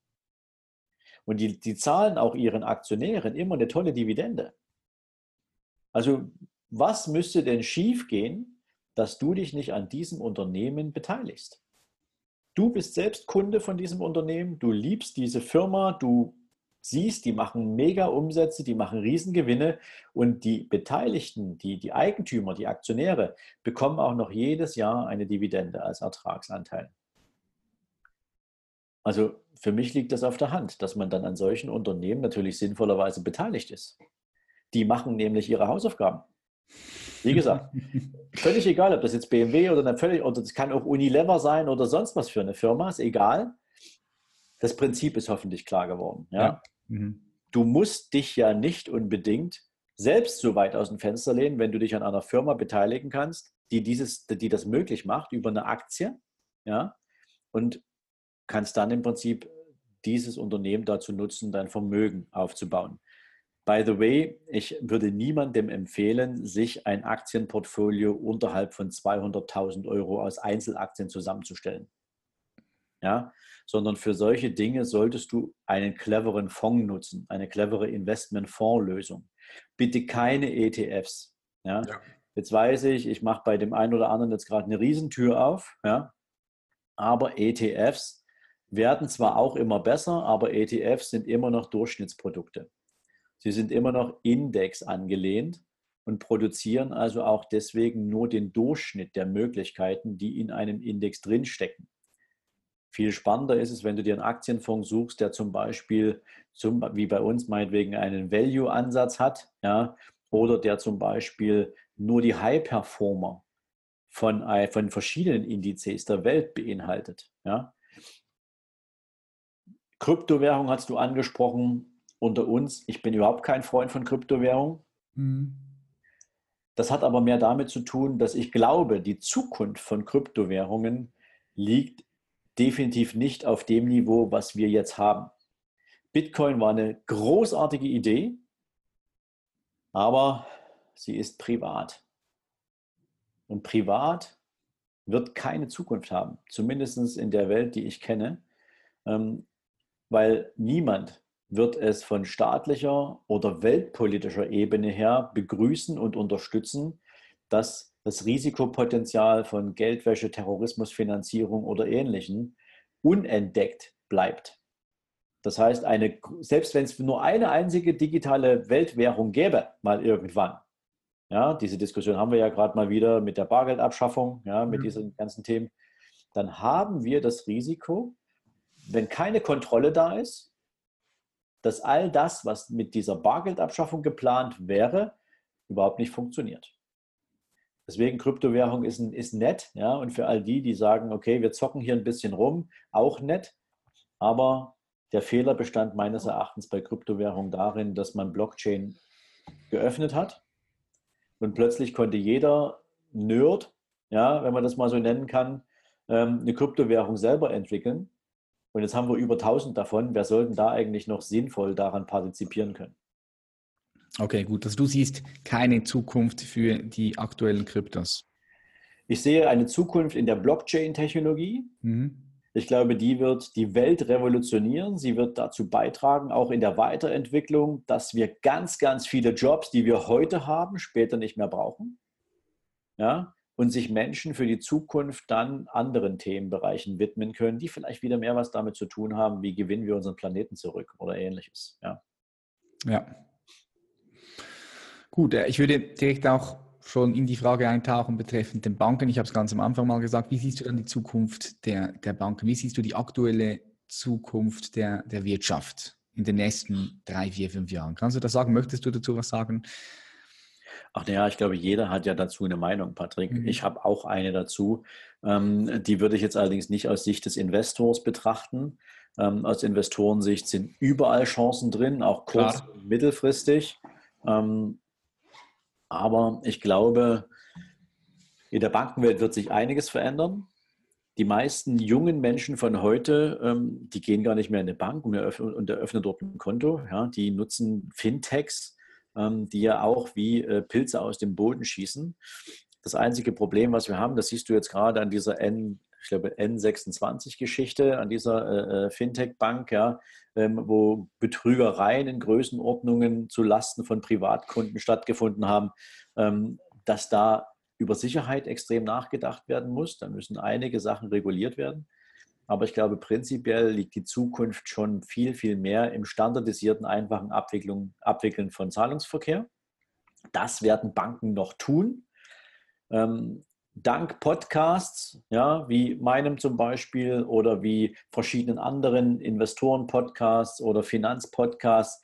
Und die, die zahlen auch ihren Aktionären immer eine tolle Dividende. Also was müsste denn schiefgehen, dass du dich nicht an diesem Unternehmen beteiligst? Du bist selbst Kunde von diesem Unternehmen, du liebst diese Firma, du siehst, die machen mega Umsätze, die machen Riesengewinne und die Beteiligten, die, die Eigentümer, die Aktionäre bekommen auch noch jedes Jahr eine Dividende als Ertragsanteil. Also für mich liegt das auf der Hand, dass man dann an solchen Unternehmen natürlich sinnvollerweise beteiligt ist. Die machen nämlich ihre Hausaufgaben. Wie gesagt, [LAUGHS] völlig egal, ob das jetzt BMW oder eine völlig, oder das kann auch Unilever sein oder sonst was für eine Firma, ist egal das Prinzip ist hoffentlich klar geworden. Ja? ja. Mhm. Du musst dich ja nicht unbedingt selbst so weit aus dem Fenster lehnen, wenn du dich an einer Firma beteiligen kannst, die, dieses, die das möglich macht über eine Aktie. Ja? Und kannst dann im Prinzip dieses Unternehmen dazu nutzen, dein Vermögen aufzubauen. By the way, ich würde niemandem empfehlen, sich ein Aktienportfolio unterhalb von 200.000 Euro aus Einzelaktien zusammenzustellen. Ja, sondern für solche Dinge solltest du einen cleveren Fonds nutzen, eine clevere Investmentfondslösung. Bitte keine ETFs. Ja? ja. Jetzt weiß ich, ich mache bei dem einen oder anderen jetzt gerade eine Riesentür auf, ja? aber ETFs werden zwar auch immer besser, aber ETFs sind immer noch Durchschnittsprodukte. Sie sind immer noch Index angelehnt und produzieren also auch deswegen nur den Durchschnitt der Möglichkeiten, die in einem Index drinstecken. Viel spannender ist es, wenn du dir einen Aktienfonds suchst, der zum Beispiel, zum, wie bei uns meinetwegen, einen Value-Ansatz hat, ja, oder der zum Beispiel nur die High-Performer von, von verschiedenen Indizes der Welt beinhaltet. Ja. Kryptowährung hast du angesprochen unter uns. Ich bin überhaupt kein Freund von Kryptowährung. Mhm. Das hat aber mehr damit zu tun, dass ich glaube, die Zukunft von Kryptowährungen liegt definitiv nicht auf dem Niveau, was wir jetzt haben. Bitcoin war eine großartige Idee, aber sie ist privat. Und privat wird keine Zukunft haben, zumindest in der Welt, die ich kenne, ähm, weil niemand wird es von staatlicher oder weltpolitischer Ebene her begrüßen und unterstützen, dass das Risikopotenzial von Geldwäsche, Terrorismusfinanzierung oder Ähnlichem unentdeckt bleibt. Das heißt, eine, selbst wenn es nur eine einzige digitale Weltwährung gäbe, mal irgendwann, ja, diese Diskussion haben wir ja gerade mal wieder mit der Bargeldabschaffung, ja, mit mhm. diesen ganzen Themen, dann haben wir das Risiko, wenn keine Kontrolle da ist, dass all das, was mit dieser Bargeldabschaffung geplant wäre, überhaupt nicht funktioniert. Deswegen Kryptowährung ist, ist nett, ja, und für all die, die sagen, okay, wir zocken hier ein bisschen rum, auch nett, aber der Fehler bestand meines Erachtens bei Kryptowährung darin, dass man Blockchain geöffnet hat und plötzlich konnte jeder Nerd, ja, wenn man das mal so nennen kann, ähm, eine Kryptowährung selber entwickeln. Und jetzt haben wir über 1000 davon. Wer sollten da eigentlich noch sinnvoll daran partizipieren können? Okay, gut. Also du siehst keine Zukunft für die aktuellen Kryptos. Ich sehe eine Zukunft in der Blockchain-Technologie. Mhm. Ich glaube, die wird die Welt revolutionieren. Sie wird dazu beitragen, auch in der Weiterentwicklung, dass wir ganz, ganz viele Jobs, die wir heute haben, später nicht mehr brauchen. Ja? Und sich Menschen für die Zukunft dann anderen Themenbereichen widmen können, die vielleicht wieder mehr was damit zu tun haben, wie gewinnen wir unseren Planeten zurück oder ähnliches. Ja. Ja, Gut, äh, ich würde direkt auch schon in die Frage eintauchen betreffend den Banken. Ich habe es ganz am Anfang mal gesagt. Wie siehst du dann die Zukunft der, der Banken? Wie siehst du die aktuelle Zukunft der, der Wirtschaft in den nächsten drei, vier, fünf Jahren? Kannst du das sagen? Möchtest du dazu was sagen? Ach ja, ich glaube, jeder hat ja dazu eine Meinung, Patrick. Mhm. Ich habe auch eine dazu. Ähm, die würde ich jetzt allerdings nicht aus Sicht des Investors betrachten. Ähm, aus Investorensicht sind überall Chancen drin, auch kurz- und mittelfristig. Ähm, aber ich glaube, in der Bankenwelt wird sich einiges verändern. Die meisten jungen Menschen von heute, ähm, die gehen gar nicht mehr in eine Bank und, eröffnen, dort ein Konto. Die nutzen Fintechs, ähm, die ja auch wie äh, Pilze aus dem Boden schießen. Das einzige Problem, was wir haben, das siehst du jetzt gerade an dieser N, ich glaube N26-Geschichte, an dieser äh, äh, Fintech-Bank, ja, ähm, wo Betrügereien in Größenordnungen zu Lasten von Privatkunden stattgefunden haben, ähm, dass da über Sicherheit extrem nachgedacht werden muss. Da müssen einige Sachen reguliert werden. Aber ich glaube, prinzipiell liegt die Zukunft schon viel, viel mehr im standardisierten, einfachen Abwicklung, Abwickeln von Zahlungsverkehr. Das werden Banken noch tun. Ähm, dank Podcasts, ja, wie meinem zum Beispiel oder wie verschiedenen anderen Investoren-Podcasts oder Finanzpodcasts,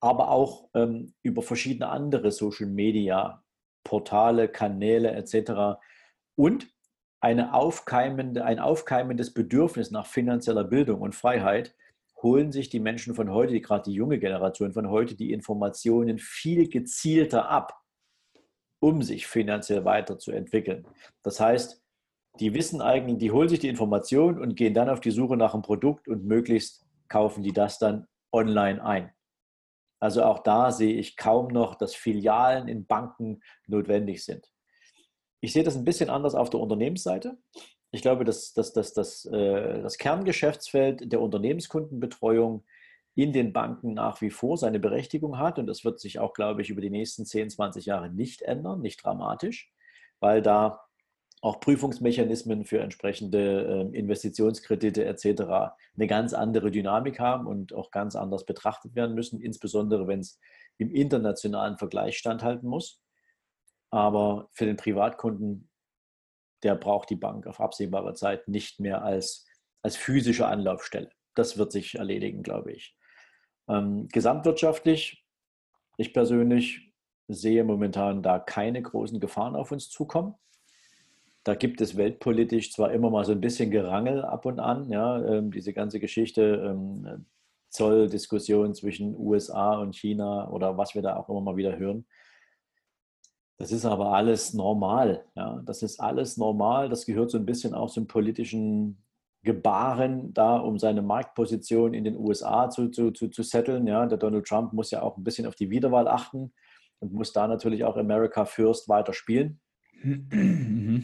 aber auch ähm, über verschiedene andere Social-Media-Portale, Kanäle etc. Und eine aufkeimende, ein aufkeimendes Bedürfnis nach finanzieller Bildung und Freiheit holen sich die Menschen von heute, gerade die junge Generation von heute, die Informationen viel gezielter ab, um sich finanziell weiterzuentwickeln. Das heißt, die wissen eigentlich, die holen sich die Information und gehen dann auf die Suche nach einem Produkt und möglichst kaufen die das dann online ein. Also auch da sehe ich kaum noch, dass Filialen in Banken notwendig sind. Ich sehe das ein bisschen anders auf der Unternehmensseite. Ich glaube, dass, dass, dass, dass äh, das Kerngeschäftsfeld der Unternehmenskundenbetreuung in den Banken nach wie vor seine Berechtigung hat. Und das wird sich auch, glaube ich, über die nächsten 10, 20 Jahre nicht ändern, nicht dramatisch, weil da auch Prüfungsmechanismen für entsprechende ähm, Investitionskredite etc. eine ganz andere Dynamik haben und auch ganz anders betrachtet werden müssen, insbesondere wenn es im internationalen Vergleich standhalten muss. Aber für den Privatkunden, der braucht die Bank auf absehbare Zeit nicht mehr als, als physische Anlaufstelle. Das wird sich erledigen, glaube ich. Ähm, gesamtwirtschaftlich, ich persönlich sehe momentan da keine großen Gefahren auf uns zukommen. Da gibt es weltpolitisch zwar immer mal so ein bisschen Gerangel ab und an, ja, ähm, diese ganze Geschichte, ähm, Zolldiskussion zwischen USA und China oder was wir da auch immer mal wieder hören. Das ist aber alles normal. Ja. Das ist alles normal. Das gehört so ein bisschen auch zum politischen Gebaren da, um seine Marktposition in den USA zu, zu, zu, zu setteln. Ja. Der Donald Trump muss ja auch ein bisschen auf die Wiederwahl achten und muss da natürlich auch America First weiter spielen.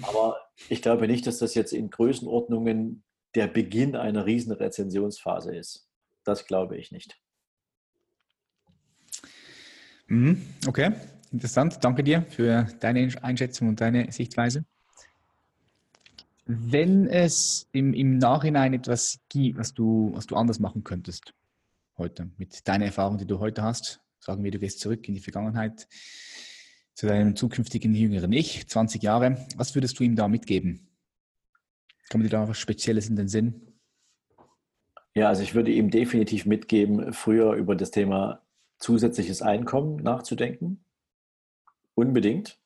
Aber ich glaube nicht, dass das jetzt in Größenordnungen der Beginn einer riesen Rezensionsphase ist. Das glaube ich nicht. Mhm. Okay. Interessant, danke dir für deine Einschätzung und deine Sichtweise. Wenn es im, im Nachhinein etwas gibt, was du, was du anders machen könntest heute, mit deiner Erfahrung, die du heute hast, sagen wir, du gehst zurück in die Vergangenheit zu deinem zukünftigen jüngeren Ich, 20 Jahre, was würdest du ihm da mitgeben? Kommt dir da was Spezielles in den Sinn? Ja, also ich würde ihm definitiv mitgeben, früher über das Thema zusätzliches Einkommen nachzudenken. Unbedingt.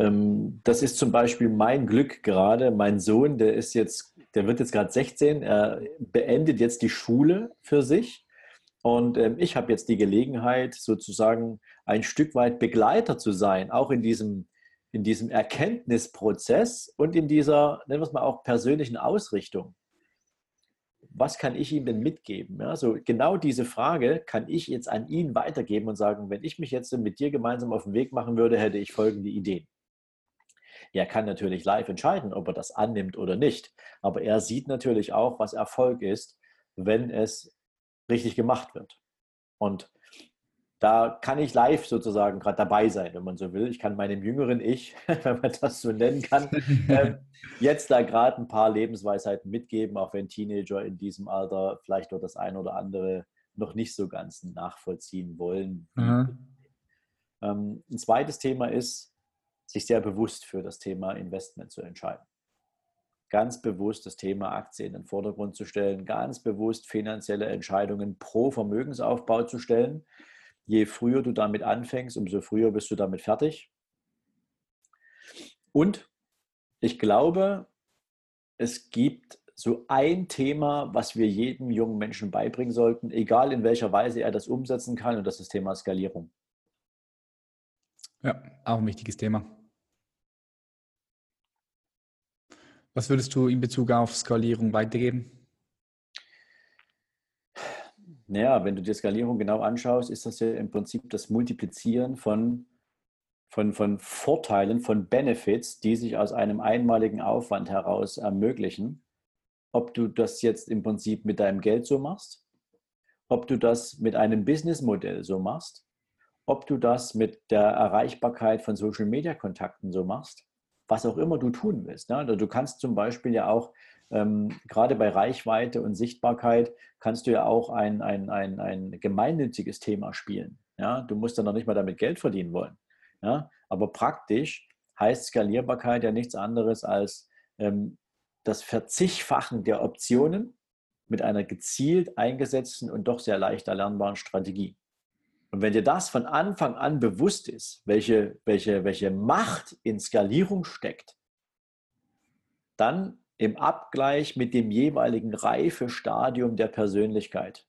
Ähm, das ist zum Beispiel mein Glück gerade. Mein Sohn, der ist jetzt, der wird jetzt gerade 16, er beendet jetzt die Schule für sich. Und ähm, ich habe jetzt die Gelegenheit, sozusagen ein Stück weit Begleiter zu sein, auch in diesem, in diesem Erkenntnisprozess und in dieser, nennen wir es mal auch, persönlichen Ausrichtung was kann ich ihm denn mitgeben? Ja, so genau diese Frage kann ich jetzt an ihn weitergeben und sagen, wenn ich mich jetzt mit dir gemeinsam auf den Weg machen würde, hätte ich folgende Ideen. Er kann natürlich live entscheiden, ob er das annimmt oder nicht, aber er sieht natürlich auch, was Erfolg ist, wenn es richtig gemacht wird. Und da kann ich live sozusagen gerade dabei sein, wenn man so will. Ich kann meinem jüngeren Ich, [LAUGHS] wenn man das so nennen kann, [LAUGHS] äh, jetzt da gerade ein paar Lebensweisheiten mitgeben, auch wenn Teenager in diesem Alter vielleicht nur das eine oder andere noch nicht so ganz nachvollziehen wollen. Mhm. Ähm, ein zweites Thema ist, sich sehr bewusst für das Thema Investment zu entscheiden. Ganz bewusst das Thema Aktien in den Vordergrund zu stellen, ganz bewusst finanzielle Entscheidungen pro Vermögensaufbau zu stellen Je früher du damit anfängst, umso früher bist du damit fertig. Und ich glaube, es gibt so ein Thema, was wir jedem jungen Menschen beibringen sollten, egal in welcher Weise er das umsetzen kann, und das ist das Thema Skalierung. Ja, auch ein wichtiges Thema. Was würdest du in Bezug auf Skalierung weitergeben? Naja, wenn du dir Skalierung genau anschaust, ist das ja im Prinzip das Multiplizieren von, von, von Vorteilen, von Benefits, die sich aus einem einmaligen Aufwand heraus ermöglichen. Ob du das jetzt im Prinzip mit deinem Geld so machst, ob du das mit einem Businessmodell so machst, ob du das mit der Erreichbarkeit von Social-Media-Kontakten so machst, was auch immer du tun willst. Ne? Also du kannst zum Beispiel ja auch, ähm, gerade bei Reichweite und Sichtbarkeit, kannst du ja auch ein, ein, ein, ein gemeinnütziges Thema spielen. Ja? Du musst dann noch nicht mal damit Geld verdienen wollen. Ja? Aber praktisch heißt Skalierbarkeit ja nichts anderes als ähm, das Verzichtfachen der Optionen mit einer gezielt eingesetzten und doch sehr leicht erlernbaren Strategie. Und wenn dir das von Anfang an bewusst ist, welche, welche, welche Macht in Skalierung steckt, dann im Abgleich mit dem jeweiligen Reifestadium der Persönlichkeit,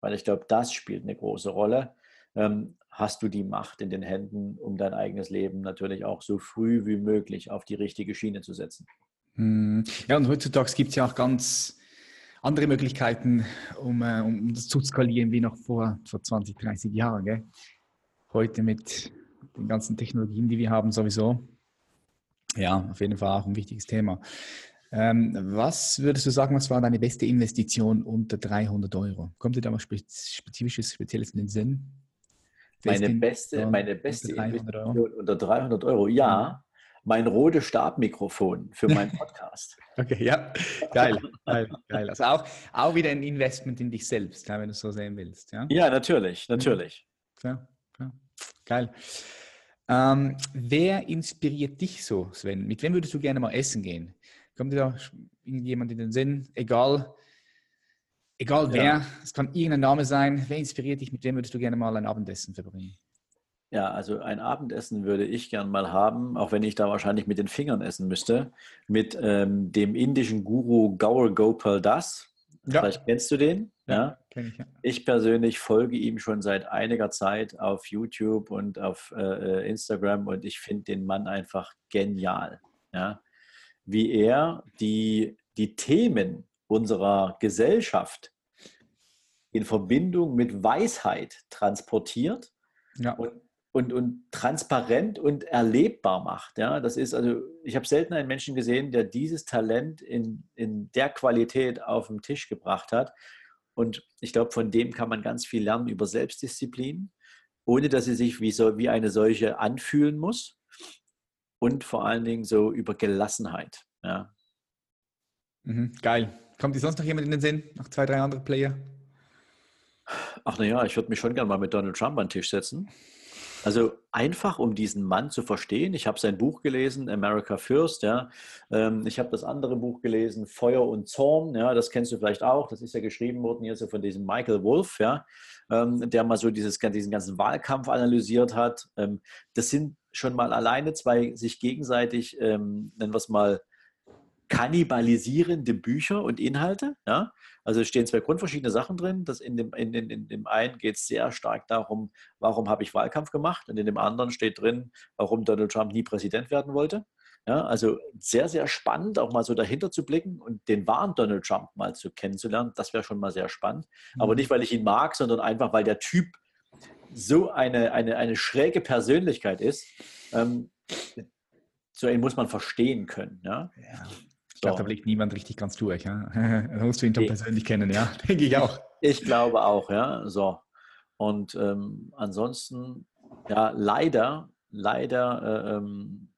weil ich glaube, das spielt eine große Rolle, ähm, hast du die Macht in den Händen, um dein eigenes Leben natürlich auch so früh wie möglich auf die richtige Schiene zu setzen. Hm. Ja, und heutzutage gibt es ja auch ganz andere Möglichkeiten, um, äh, um das zu skalieren, wie noch vor, vor 20, 30 Jahren. Gell? Heute mit den ganzen Technologien, die wir haben, sowieso. Ja, auf jeden Fall auch ein wichtiges Thema. Ähm, was würdest du sagen, was war deine beste Investition unter 300 Euro? Kommt dir da was Spezifisches, Spezielles in den Sinn? Meine beste, meine beste Investition unter 300 Euro, ja mein rote Stabmikrofon für meinen Podcast. [LAUGHS] okay, ja, geil, geil, geil. Also auch, auch wieder ein Investment in dich selbst, wenn du es so sehen willst. Ja, ja natürlich, natürlich. Ja, ja. Geil. Ähm, wer inspiriert dich so, Sven? Mit wem würdest du gerne mal essen gehen? Kommt dir da irgendjemand in den Sinn? Egal, egal wer, ja. es kann irgendein Name sein. Wer inspiriert dich? Mit wem würdest du gerne mal ein Abendessen verbringen? Ja, also ein Abendessen würde ich gern mal haben, auch wenn ich da wahrscheinlich mit den Fingern essen müsste, mit ähm, dem indischen Guru Gaur Gopal Das. Ja. Vielleicht kennst du den. Ja, ja. Ich, ja. ich persönlich folge ihm schon seit einiger Zeit auf YouTube und auf äh, äh, Instagram und ich finde den Mann einfach genial. Ja? Wie er die, die Themen unserer Gesellschaft in Verbindung mit Weisheit transportiert ja. und und, und transparent und erlebbar macht. Ja, das ist also, ich habe selten einen Menschen gesehen, der dieses Talent in, in der Qualität auf den Tisch gebracht hat. Und ich glaube, von dem kann man ganz viel lernen über Selbstdisziplin, ohne dass sie sich wie, so, wie eine solche anfühlen muss. Und vor allen Dingen so über Gelassenheit. Ja. Mhm, geil. Kommt dir sonst noch jemand in den Sinn? Noch zwei, drei andere Player? Ach naja, ich würde mich schon gerne mal mit Donald Trump an den Tisch setzen. Also einfach, um diesen Mann zu verstehen. Ich habe sein Buch gelesen, America First. Ja. Ähm, ich habe das andere Buch gelesen, Feuer und Zorn. Ja, das kennst du vielleicht auch. Das ist ja geschrieben worden hier so von diesem Michael Wolff, ja, ähm, der mal so dieses, diesen ganzen Wahlkampf analysiert hat. Ähm, das sind schon mal alleine zwei sich gegenseitig, nennen wir es mal, kannibalisierende Bücher und Inhalte. Ja? Also es stehen zwei grundverschiedene Sachen drin. Das in, dem, in, in, in dem einen geht es sehr stark darum, warum habe ich Wahlkampf gemacht? Und in dem anderen steht drin, warum Donald Trump nie Präsident werden wollte. Ja, also sehr, sehr spannend, auch mal so dahinter zu blicken und den wahren Donald Trump mal zu kennenzulernen. Das wäre schon mal sehr spannend. Mhm. Aber nicht, weil ich ihn mag, sondern einfach, weil der Typ so eine, eine, eine schräge Persönlichkeit ist. Ähm, so einen muss man verstehen können. Ja? ja. Ich glaube, da blickt niemand richtig ganz durch. Ja? [LAUGHS] da musst du ihn doch persönlich kennen, ja. [LAUGHS] Denke ich auch. Ich glaube auch, ja. So. Und ähm, ansonsten, ja, leider, leider äh, ähm,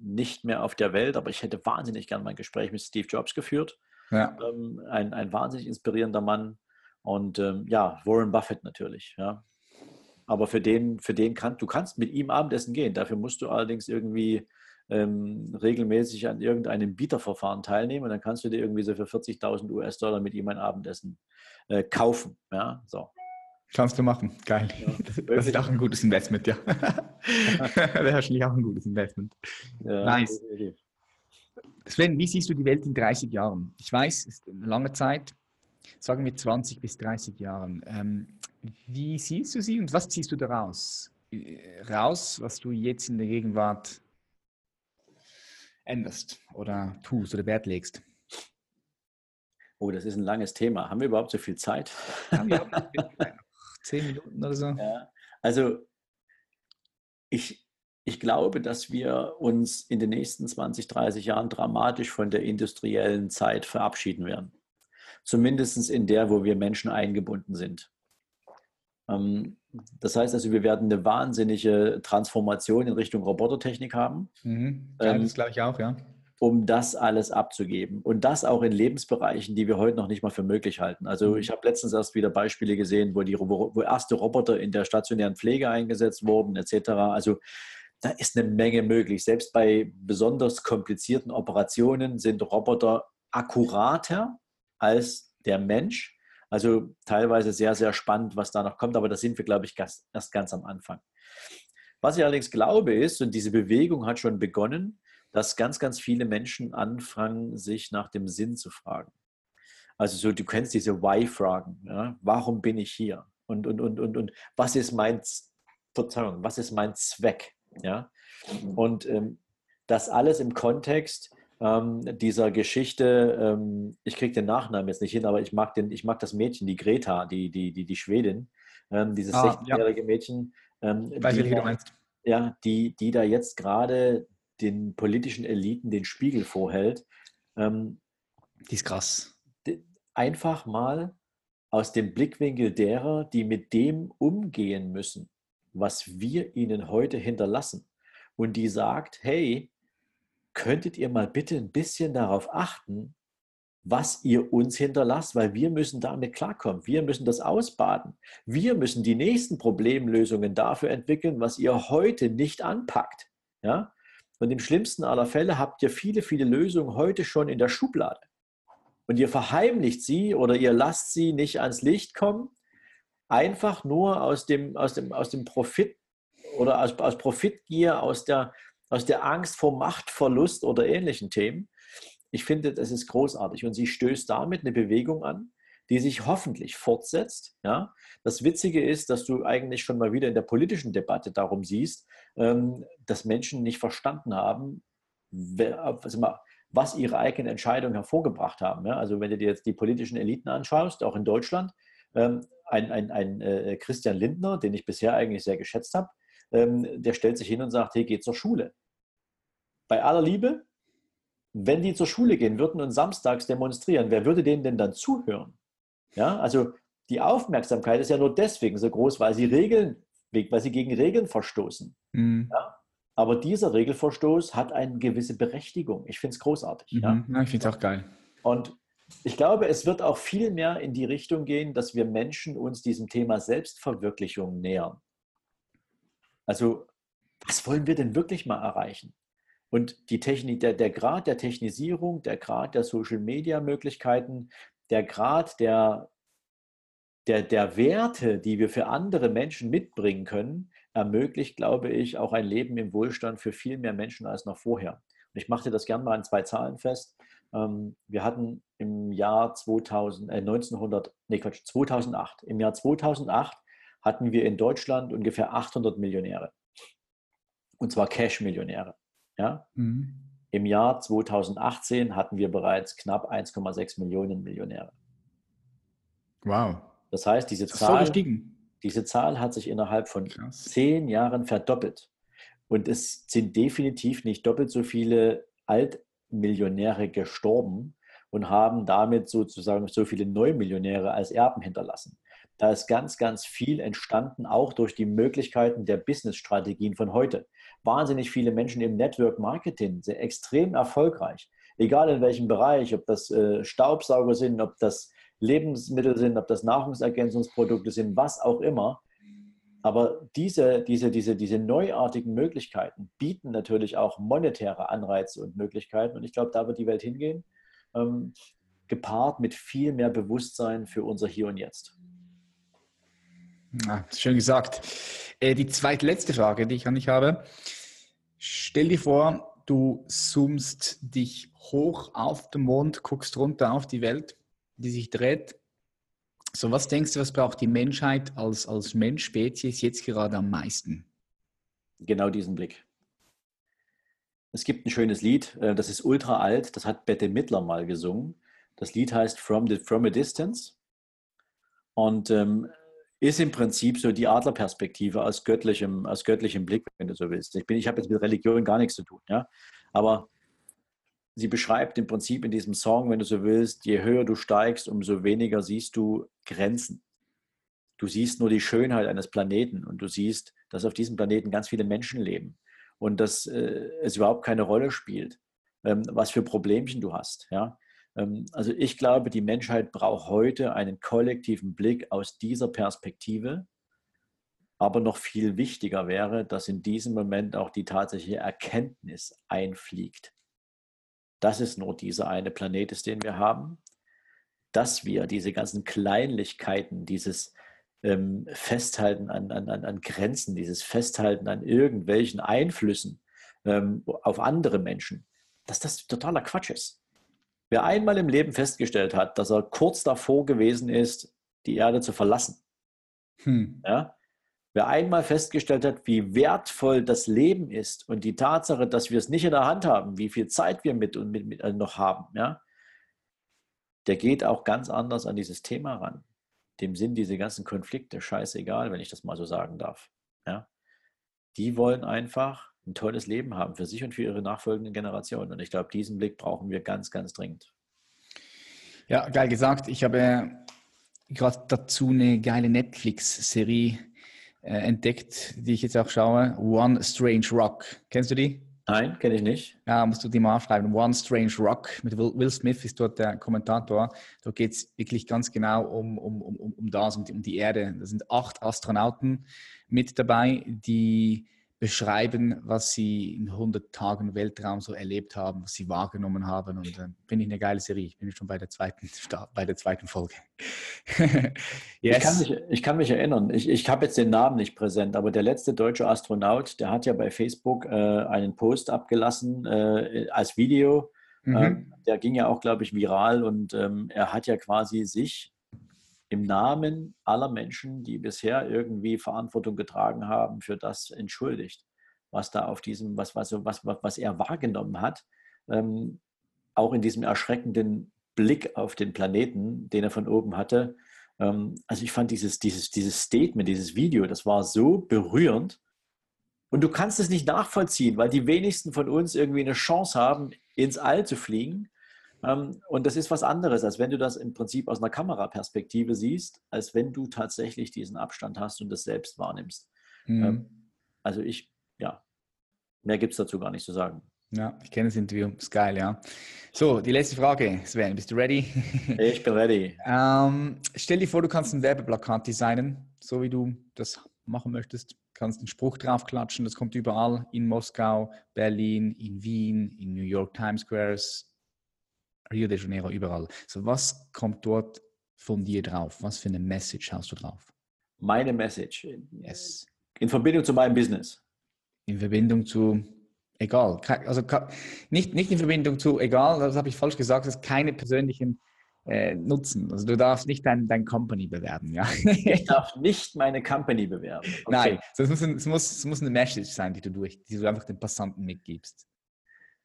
nicht mehr auf der Welt, aber ich hätte wahnsinnig gern mein Gespräch mit Steve Jobs geführt. Ja. Ähm, ein, ein wahnsinnig inspirierender Mann. Und ähm, ja, Warren Buffett natürlich, ja. Aber für den, für den kann, du kannst mit ihm Abendessen gehen. Dafür musst du allerdings irgendwie ähm, regelmäßig an irgendeinem Bieterverfahren teilnehmen und dann kannst du dir irgendwie so für 40.000 US-Dollar mit ihm ein Abendessen äh, kaufen. Ja, so. Kannst du machen. Geil. Ja, das ist auch ein gutes Investment, ja. [LAUGHS] Wäre wahrscheinlich auch ein gutes Investment. Ja, nice. Sven, wie siehst du die Welt in 30 Jahren? Ich weiß, es ist eine lange Zeit, sagen wir 20 bis 30 Jahren. Ähm, wie siehst du sie und was ziehst du daraus? Äh, raus, was du jetzt in der Gegenwart änderst oder tust oder Wert legst? Oh, das ist ein langes Thema. Haben wir überhaupt so viel Zeit? Ja, wir haben [LAUGHS] zehn Minuten oder so. Ja, also ich, ich glaube, dass wir uns in den nächsten 20, 30 Jahren dramatisch von der industriellen Zeit verabschieden werden. Zumindest in der, wo wir Menschen eingebunden sind. Ähm, das heißt also, wir werden eine wahnsinnige Transformation in Richtung Robotertechnik haben. Mhm. Ja, das glaube ich auch, ja. Um das alles abzugeben. Und das auch in Lebensbereichen, die wir heute noch nicht mal für möglich halten. Also mhm. ich habe letztens erst wieder Beispiele gesehen, wo, die, wo erste Roboter in der stationären Pflege eingesetzt wurden, etc. Also da ist eine Menge möglich. Selbst bei besonders komplizierten Operationen sind Roboter akkurater als der Mensch also teilweise sehr, sehr spannend, was da noch kommt, aber da sind wir, glaube ich, erst ganz am Anfang. Was ich allerdings glaube ist, und diese Bewegung hat schon begonnen, dass ganz, ganz viele Menschen anfangen, sich nach dem Sinn zu fragen. Also so, du kennst diese Why-Fragen. Ja? Warum bin ich hier? Und, und, und, und, und was ist mein, Verzeihung, was ist mein Zweck? Ja? Und ähm, das alles im Kontext ähm, dieser Geschichte, ähm, ich kriege den Nachnamen jetzt nicht hin, aber ich mag, den, ich mag das Mädchen, die Greta, die, die, die, die Schwedin, ähm, dieses ah, 16-jährige ja. Mädchen. Ähm, Weiß die, wie du meinst. Ja, die, die da jetzt gerade den politischen Eliten den Spiegel vorhält. Ähm, die ist krass. Einfach mal aus dem Blickwinkel derer, die mit dem umgehen müssen, was wir ihnen heute hinterlassen. Und die sagt, hey, könntet ihr mal bitte ein bisschen darauf achten, was ihr uns hinterlasst, weil wir müssen damit klarkommen. Wir müssen das ausbaden. Wir müssen die nächsten Problemlösungen dafür entwickeln, was ihr heute nicht anpackt. Ja? Und im schlimmsten aller Fälle habt ihr viele, viele Lösungen heute schon in der Schublade. Und ihr verheimlicht sie oder ihr lasst sie nicht ans Licht kommen, einfach nur aus dem, aus dem, aus dem Profit oder aus, aus Profitgier, aus der, aus der Angst vor Machtverlust oder ähnlichen Themen. Ich finde, das ist großartig und sie stößt damit eine Bewegung an, die sich hoffentlich fortsetzt. Ja? Das Witzige ist, dass du eigentlich schon mal wieder in der politischen Debatte darum siehst, ähm, dass Menschen nicht verstanden haben, was ihre eigenen Entscheidungen hervorgebracht haben. Also wenn du dir jetzt die politischen Eliten anschaust, auch in Deutschland, ähm, ein, ein, ein äh, Christian Lindner, den ich bisher eigentlich sehr geschätzt habe, ähm, der stellt sich hin und sagt, hey, geht zur Schule. Bei aller Liebe, wenn die zur Schule gehen würden und samstags demonstrieren, wer würde denen denn dann zuhören? Ja, also die Aufmerksamkeit ist ja nur deswegen so groß, weil sie Regeln, weil sie gegen Regeln verstoßen. Mhm. Ja? Aber dieser Regelverstoß hat eine gewisse Berechtigung. Ich finde es großartig. Mhm. Ja? ich finde es auch geil. Und ich glaube, es wird auch viel mehr in die Richtung gehen, dass wir Menschen uns diesem Thema Selbstverwirklichung nähern. Also, was wollen wir denn wirklich mal erreichen? Und die Technik, der, der Grad der Technisierung, der Grad der Social-Media-Möglichkeiten, der Grad der, der, der Werte, die wir für andere Menschen mitbringen können, ermöglicht, glaube ich, auch ein Leben im Wohlstand für viel mehr Menschen als noch vorher. Und ich machte das gerne mal an zwei Zahlen fest. Ähm, wir hatten im Jahr 2000, äh 1900, nee Quatsch, 2008, im Jahr 2008 hatten wir in Deutschland ungefähr 800 Millionäre. Und zwar Cash-Millionäre. Ja? Mhm. Im Jahr 2018 hatten wir bereits knapp 1,6 Millionen Millionäre. Wow. Das heißt, diese Zahl, diese Zahl hat sich innerhalb von Krass. zehn Jahren verdoppelt. Und es sind definitiv nicht doppelt so viele Altmillionäre gestorben und haben damit sozusagen so viele Neumillionäre als Erben hinterlassen. Da ist ganz, ganz viel entstanden, auch durch die Möglichkeiten der Business-Strategien von heute. Wahnsinnig viele Menschen im Network Marketing sind extrem erfolgreich. Egal in welchem Bereich, ob das äh, Staubsauger sind, ob das Lebensmittel sind, ob das Nahrungsergänzungsprodukte sind, was auch immer. Aber diese, diese, diese, diese neuartigen Möglichkeiten bieten natürlich auch monetäre Anreize und Möglichkeiten. Und ich glaube, da wird die Welt hingehen, ähm, gepaart mit viel mehr Bewusstsein für unser Hier und Jetzt. Ja, schön gesagt. Äh, die zweitletzte Frage, die ich an dich habe. Stell dir vor, du zoomst dich hoch auf den Mond, guckst runter auf die Welt, die sich dreht. So, was denkst du, was braucht die Menschheit als, als Mensch, Spezies jetzt gerade am meisten? Genau diesen Blick. Es gibt ein schönes Lied, äh, das ist ultra alt, das hat Bette Midler mal gesungen. Das Lied heißt From, the, From a Distance und ähm, ist im Prinzip so die Adlerperspektive aus göttlichem, aus göttlichem Blick, wenn du so willst. Ich, ich habe jetzt mit Religion gar nichts zu tun, ja? aber sie beschreibt im Prinzip in diesem Song, wenn du so willst, je höher du steigst, umso weniger siehst du Grenzen. Du siehst nur die Schönheit eines Planeten und du siehst, dass auf diesem Planeten ganz viele Menschen leben und dass äh, es überhaupt keine Rolle spielt, ähm, was für Problemchen du hast. Ja? Ähm, also ich glaube, die Menschheit braucht heute einen kollektiven Blick aus dieser Perspektive. Aber noch viel wichtiger wäre, dass in diesem Moment auch die tatsächliche Erkenntnis einfliegt. Dass es nur dieser eine Planet ist, den wir haben. Dass wir diese ganzen Kleinlichkeiten, dieses ähm, Festhalten an, an, an Grenzen, dieses Festhalten an irgendwelchen Einflüssen ähm, auf andere Menschen, dass das totaler Quatsch ist. Wer einmal im Leben festgestellt hat, dass er kurz davor gewesen ist, die Erde zu verlassen, hm. ja, wer einmal festgestellt hat, wie wertvoll das Leben ist und die Tatsache, dass wir es nicht in der Hand haben, wie viel Zeit wir mit und mit, mit äh, noch haben, ja, der geht auch ganz anders an dieses Thema ran dem sind diese ganzen Konflikte scheißegal, wenn ich das mal so sagen darf. Ja? Die wollen einfach ein tolles Leben haben für sich und für ihre nachfolgenden Generationen. Und ich glaube, diesen Blick brauchen wir ganz, ganz dringend. Ja, geil gesagt. Ich habe gerade dazu eine geile Netflix-Serie äh, entdeckt, die ich jetzt auch schaue. One Strange Rock. Kennst du die? Nein, kenne ich nicht. Ja, musst du die mal aufschreiben. One Strange Rock mit Will, Will Smith ist dort der Kommentator. Da geht es wirklich ganz genau um, um, um, um das, um die, um die Erde. Da sind acht Astronauten mit dabei, die beschreiben, was sie in 100 Tagen Weltraum so erlebt haben, was sie wahrgenommen haben. Und äh, finde ich eine geile Serie. Ich bin schon bei der zweiten, bei der zweiten Folge. yes. [LAUGHS] ich, kann mich, ich kann mich erinnern, ich, ich habe jetzt den Namen nicht präsent, aber der letzte deutsche Astronaut, der hat ja bei Facebook äh, einen Post abgelassen äh, als Video. Mhm. Ähm, der ging ja auch, glaube ich, viral und ähm, er hat ja quasi sich im Namen aller Menschen, die bisher irgendwie Verantwortung getragen haben, für das entschuldigt, was da auf diesem, was, was, was, was er wahrgenommen hat, ähm, auch in diesem erschreckenden Blick auf den Planeten, den er von oben hatte. Ähm, also ich fand dieses, dieses, dieses Statement, dieses Video, das war so berührend. Und du kannst es nicht nachvollziehen, weil die wenigsten von uns irgendwie eine Chance haben, ins All zu fliegen. Ähm, und das ist was anderes, als wenn du das im Prinzip aus einer Kameraperspektive siehst, als wenn du tatsächlich diesen Abstand hast und das selbst wahrnimmst. Mhm. Ähm, also ich, ja, mehr gibt es dazu gar nicht zu sagen. Ja, ich kenne das Interview, ist geil, ja. So, die letzte Frage, Sven, bist du ready? [LAUGHS] Ich bin ready. ähm, stell dir vor, du kannst ein Werbeplakat designen, so wie du das machen möchtest. Kannst einen Spruch draufklatschen, das kommt überall in Moskau, Berlin, in Wien, in New York Times Squares, Rio de Janeiro, überall. So, was kommt dort von dir drauf? Was für eine Message hast du drauf? Meine Message. Yes. In Verbindung zu meinem Business. In Verbindung zu, egal. Also nicht, nicht in Verbindung zu, egal, das habe ich falsch gesagt, das ist keine persönlichen äh, Nutzen. Also du darfst nicht dein, dein Company bewerben, ja. Ich [LAUGHS] darf nicht meine Company bewerben. Okay. Nein, es muss, es, muss, es muss eine Message sein, die du, durch, die du einfach den Passanten mitgibst.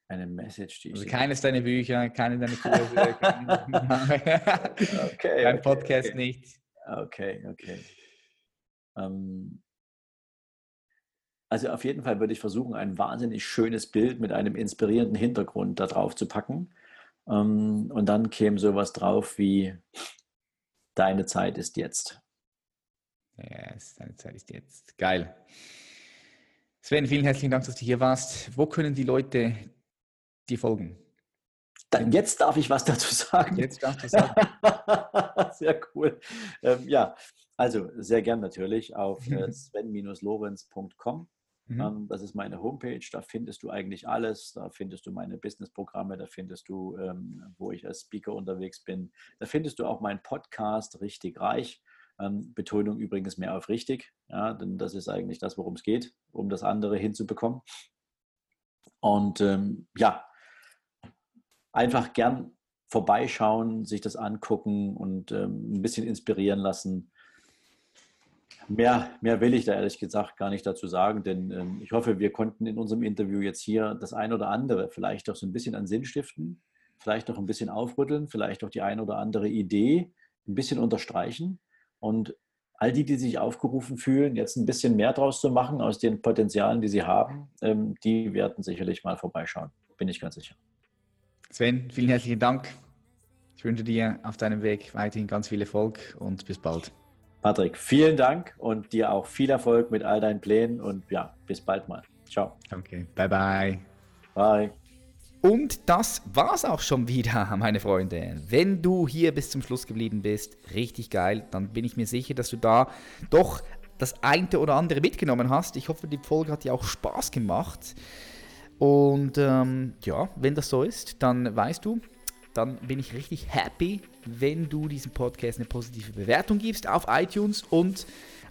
Eine Message, die also keines deiner Bücher, keine deiner [LAUGHS] Kurse, okay, [LAUGHS] kein Podcast okay. nicht. Okay, okay. Ähm, also auf jeden Fall würde ich versuchen, ein wahnsinnig schönes Bild mit einem inspirierenden Hintergrund da drauf zu packen. Ähm, und dann käme sowas drauf wie Deine Zeit ist jetzt. Yes, deine Zeit ist jetzt. Geil. Sven, vielen herzlichen Dank, dass du hier warst. Wo können die Leute die Folgen. Dann jetzt darf ich was dazu sagen. Jetzt darfst du sagen. [LAUGHS] sehr cool. Ähm, ja, also sehr gern natürlich auf äh, [LAUGHS] sven-lorenz.com. Mhm. Ähm, das ist meine Homepage. Da findest du eigentlich alles. Da findest du meine Businessprogramme. Da findest du, ähm, wo ich als Speaker unterwegs bin. Da findest du auch meinen Podcast Richtig Reich. Ähm, Betonung übrigens mehr auf richtig, ja, denn das ist eigentlich das, worum es geht, um das andere hinzubekommen. Und ähm, ja, einfach gern vorbeischauen, sich das angucken und ähm, ein bisschen inspirieren lassen. Mehr, mehr will ich da ehrlich gesagt gar nicht dazu sagen, denn ähm, ich hoffe, wir konnten in unserem Interview jetzt hier das ein oder andere vielleicht auch so ein bisschen an Sinn stiften, vielleicht auch ein bisschen aufrütteln, vielleicht auch die ein oder andere Idee ein bisschen unterstreichen und all die, die sich aufgerufen fühlen, jetzt ein bisschen mehr draus zu machen aus den Potenzialen, die sie haben, ähm, die werden sicherlich mal vorbeischauen, bin ich ganz sicher. Sven, vielen herzlichen Dank. Ich wünsche dir auf deinem Weg weiterhin ganz viel Erfolg und bis bald. Patrick, vielen Dank und dir auch viel Erfolg mit all deinen Plänen und ja, bis bald mal. Ciao. Okay, bye bye. Bye. Und das war's auch schon wieder, [LAUGHS] meine Freunde. Wenn du hier bis zum Schluss geblieben bist, richtig geil, dann bin ich mir sicher, dass du da doch das eine oder andere mitgenommen hast. Ich hoffe, die Folge hat dir auch Spaß gemacht. Und ähm, ja, wenn das so ist, dann weißt du, dann bin ich richtig happy, wenn du diesem Podcast eine positive Bewertung gibst auf iTunes und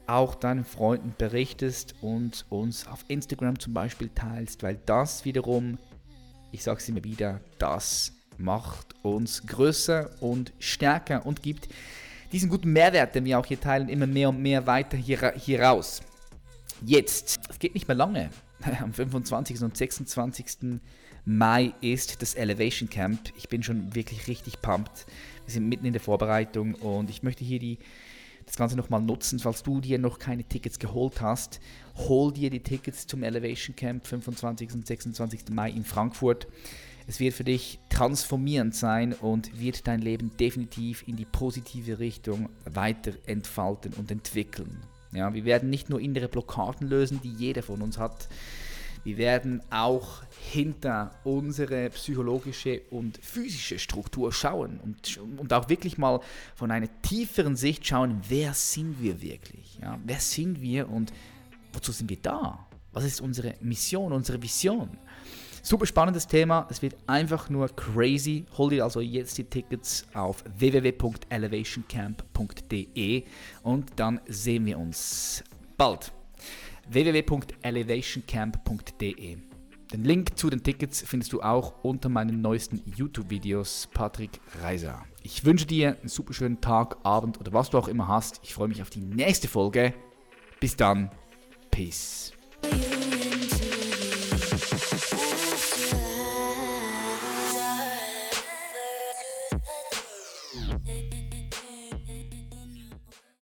auch deinen Freunden berichtest und uns auf Instagram zum Beispiel teilst, weil das wiederum, ich sage es immer wieder, das macht uns größer und stärker und gibt diesen guten Mehrwert, den wir auch hier teilen, immer mehr und mehr weiter hier, hier raus. Jetzt, es geht nicht mehr lange. [LAUGHS] am 25. und 26. Mai ist das Elevation Camp. Ich bin schon wirklich richtig pumped. Wir sind mitten in der Vorbereitung und ich möchte hier die, das Ganze nochmal nutzen, falls du dir noch keine Tickets geholt hast. Hol dir die Tickets zum Elevation Camp 25. und 26. Mai in Frankfurt. Es wird für dich transformierend sein und wird dein Leben definitiv in die positive Richtung weiter entfalten und entwickeln. Ja, wir werden nicht nur innere Blockaden lösen, die jeder von uns hat. Wir werden auch hinter unsere psychologische und physische Struktur schauen und, und auch wirklich mal von einer tieferen Sicht schauen, wer sind wir wirklich? Ja, wer sind wir und wozu sind wir da? Was ist unsere Mission, unsere Vision? Super spannendes Thema. Es wird einfach nur crazy. Hol dir also jetzt die Tickets auf www.elevationcamp.de und dann sehen wir uns bald. www.elevationcamp.de Den Link zu den Tickets findest du auch unter meinen neuesten YouTube-Videos Patrick Reiser. Ich wünsche dir einen super schönen Tag, Abend oder was du auch immer hast. Ich freue mich auf die nächste Folge. Bis dann. Peace.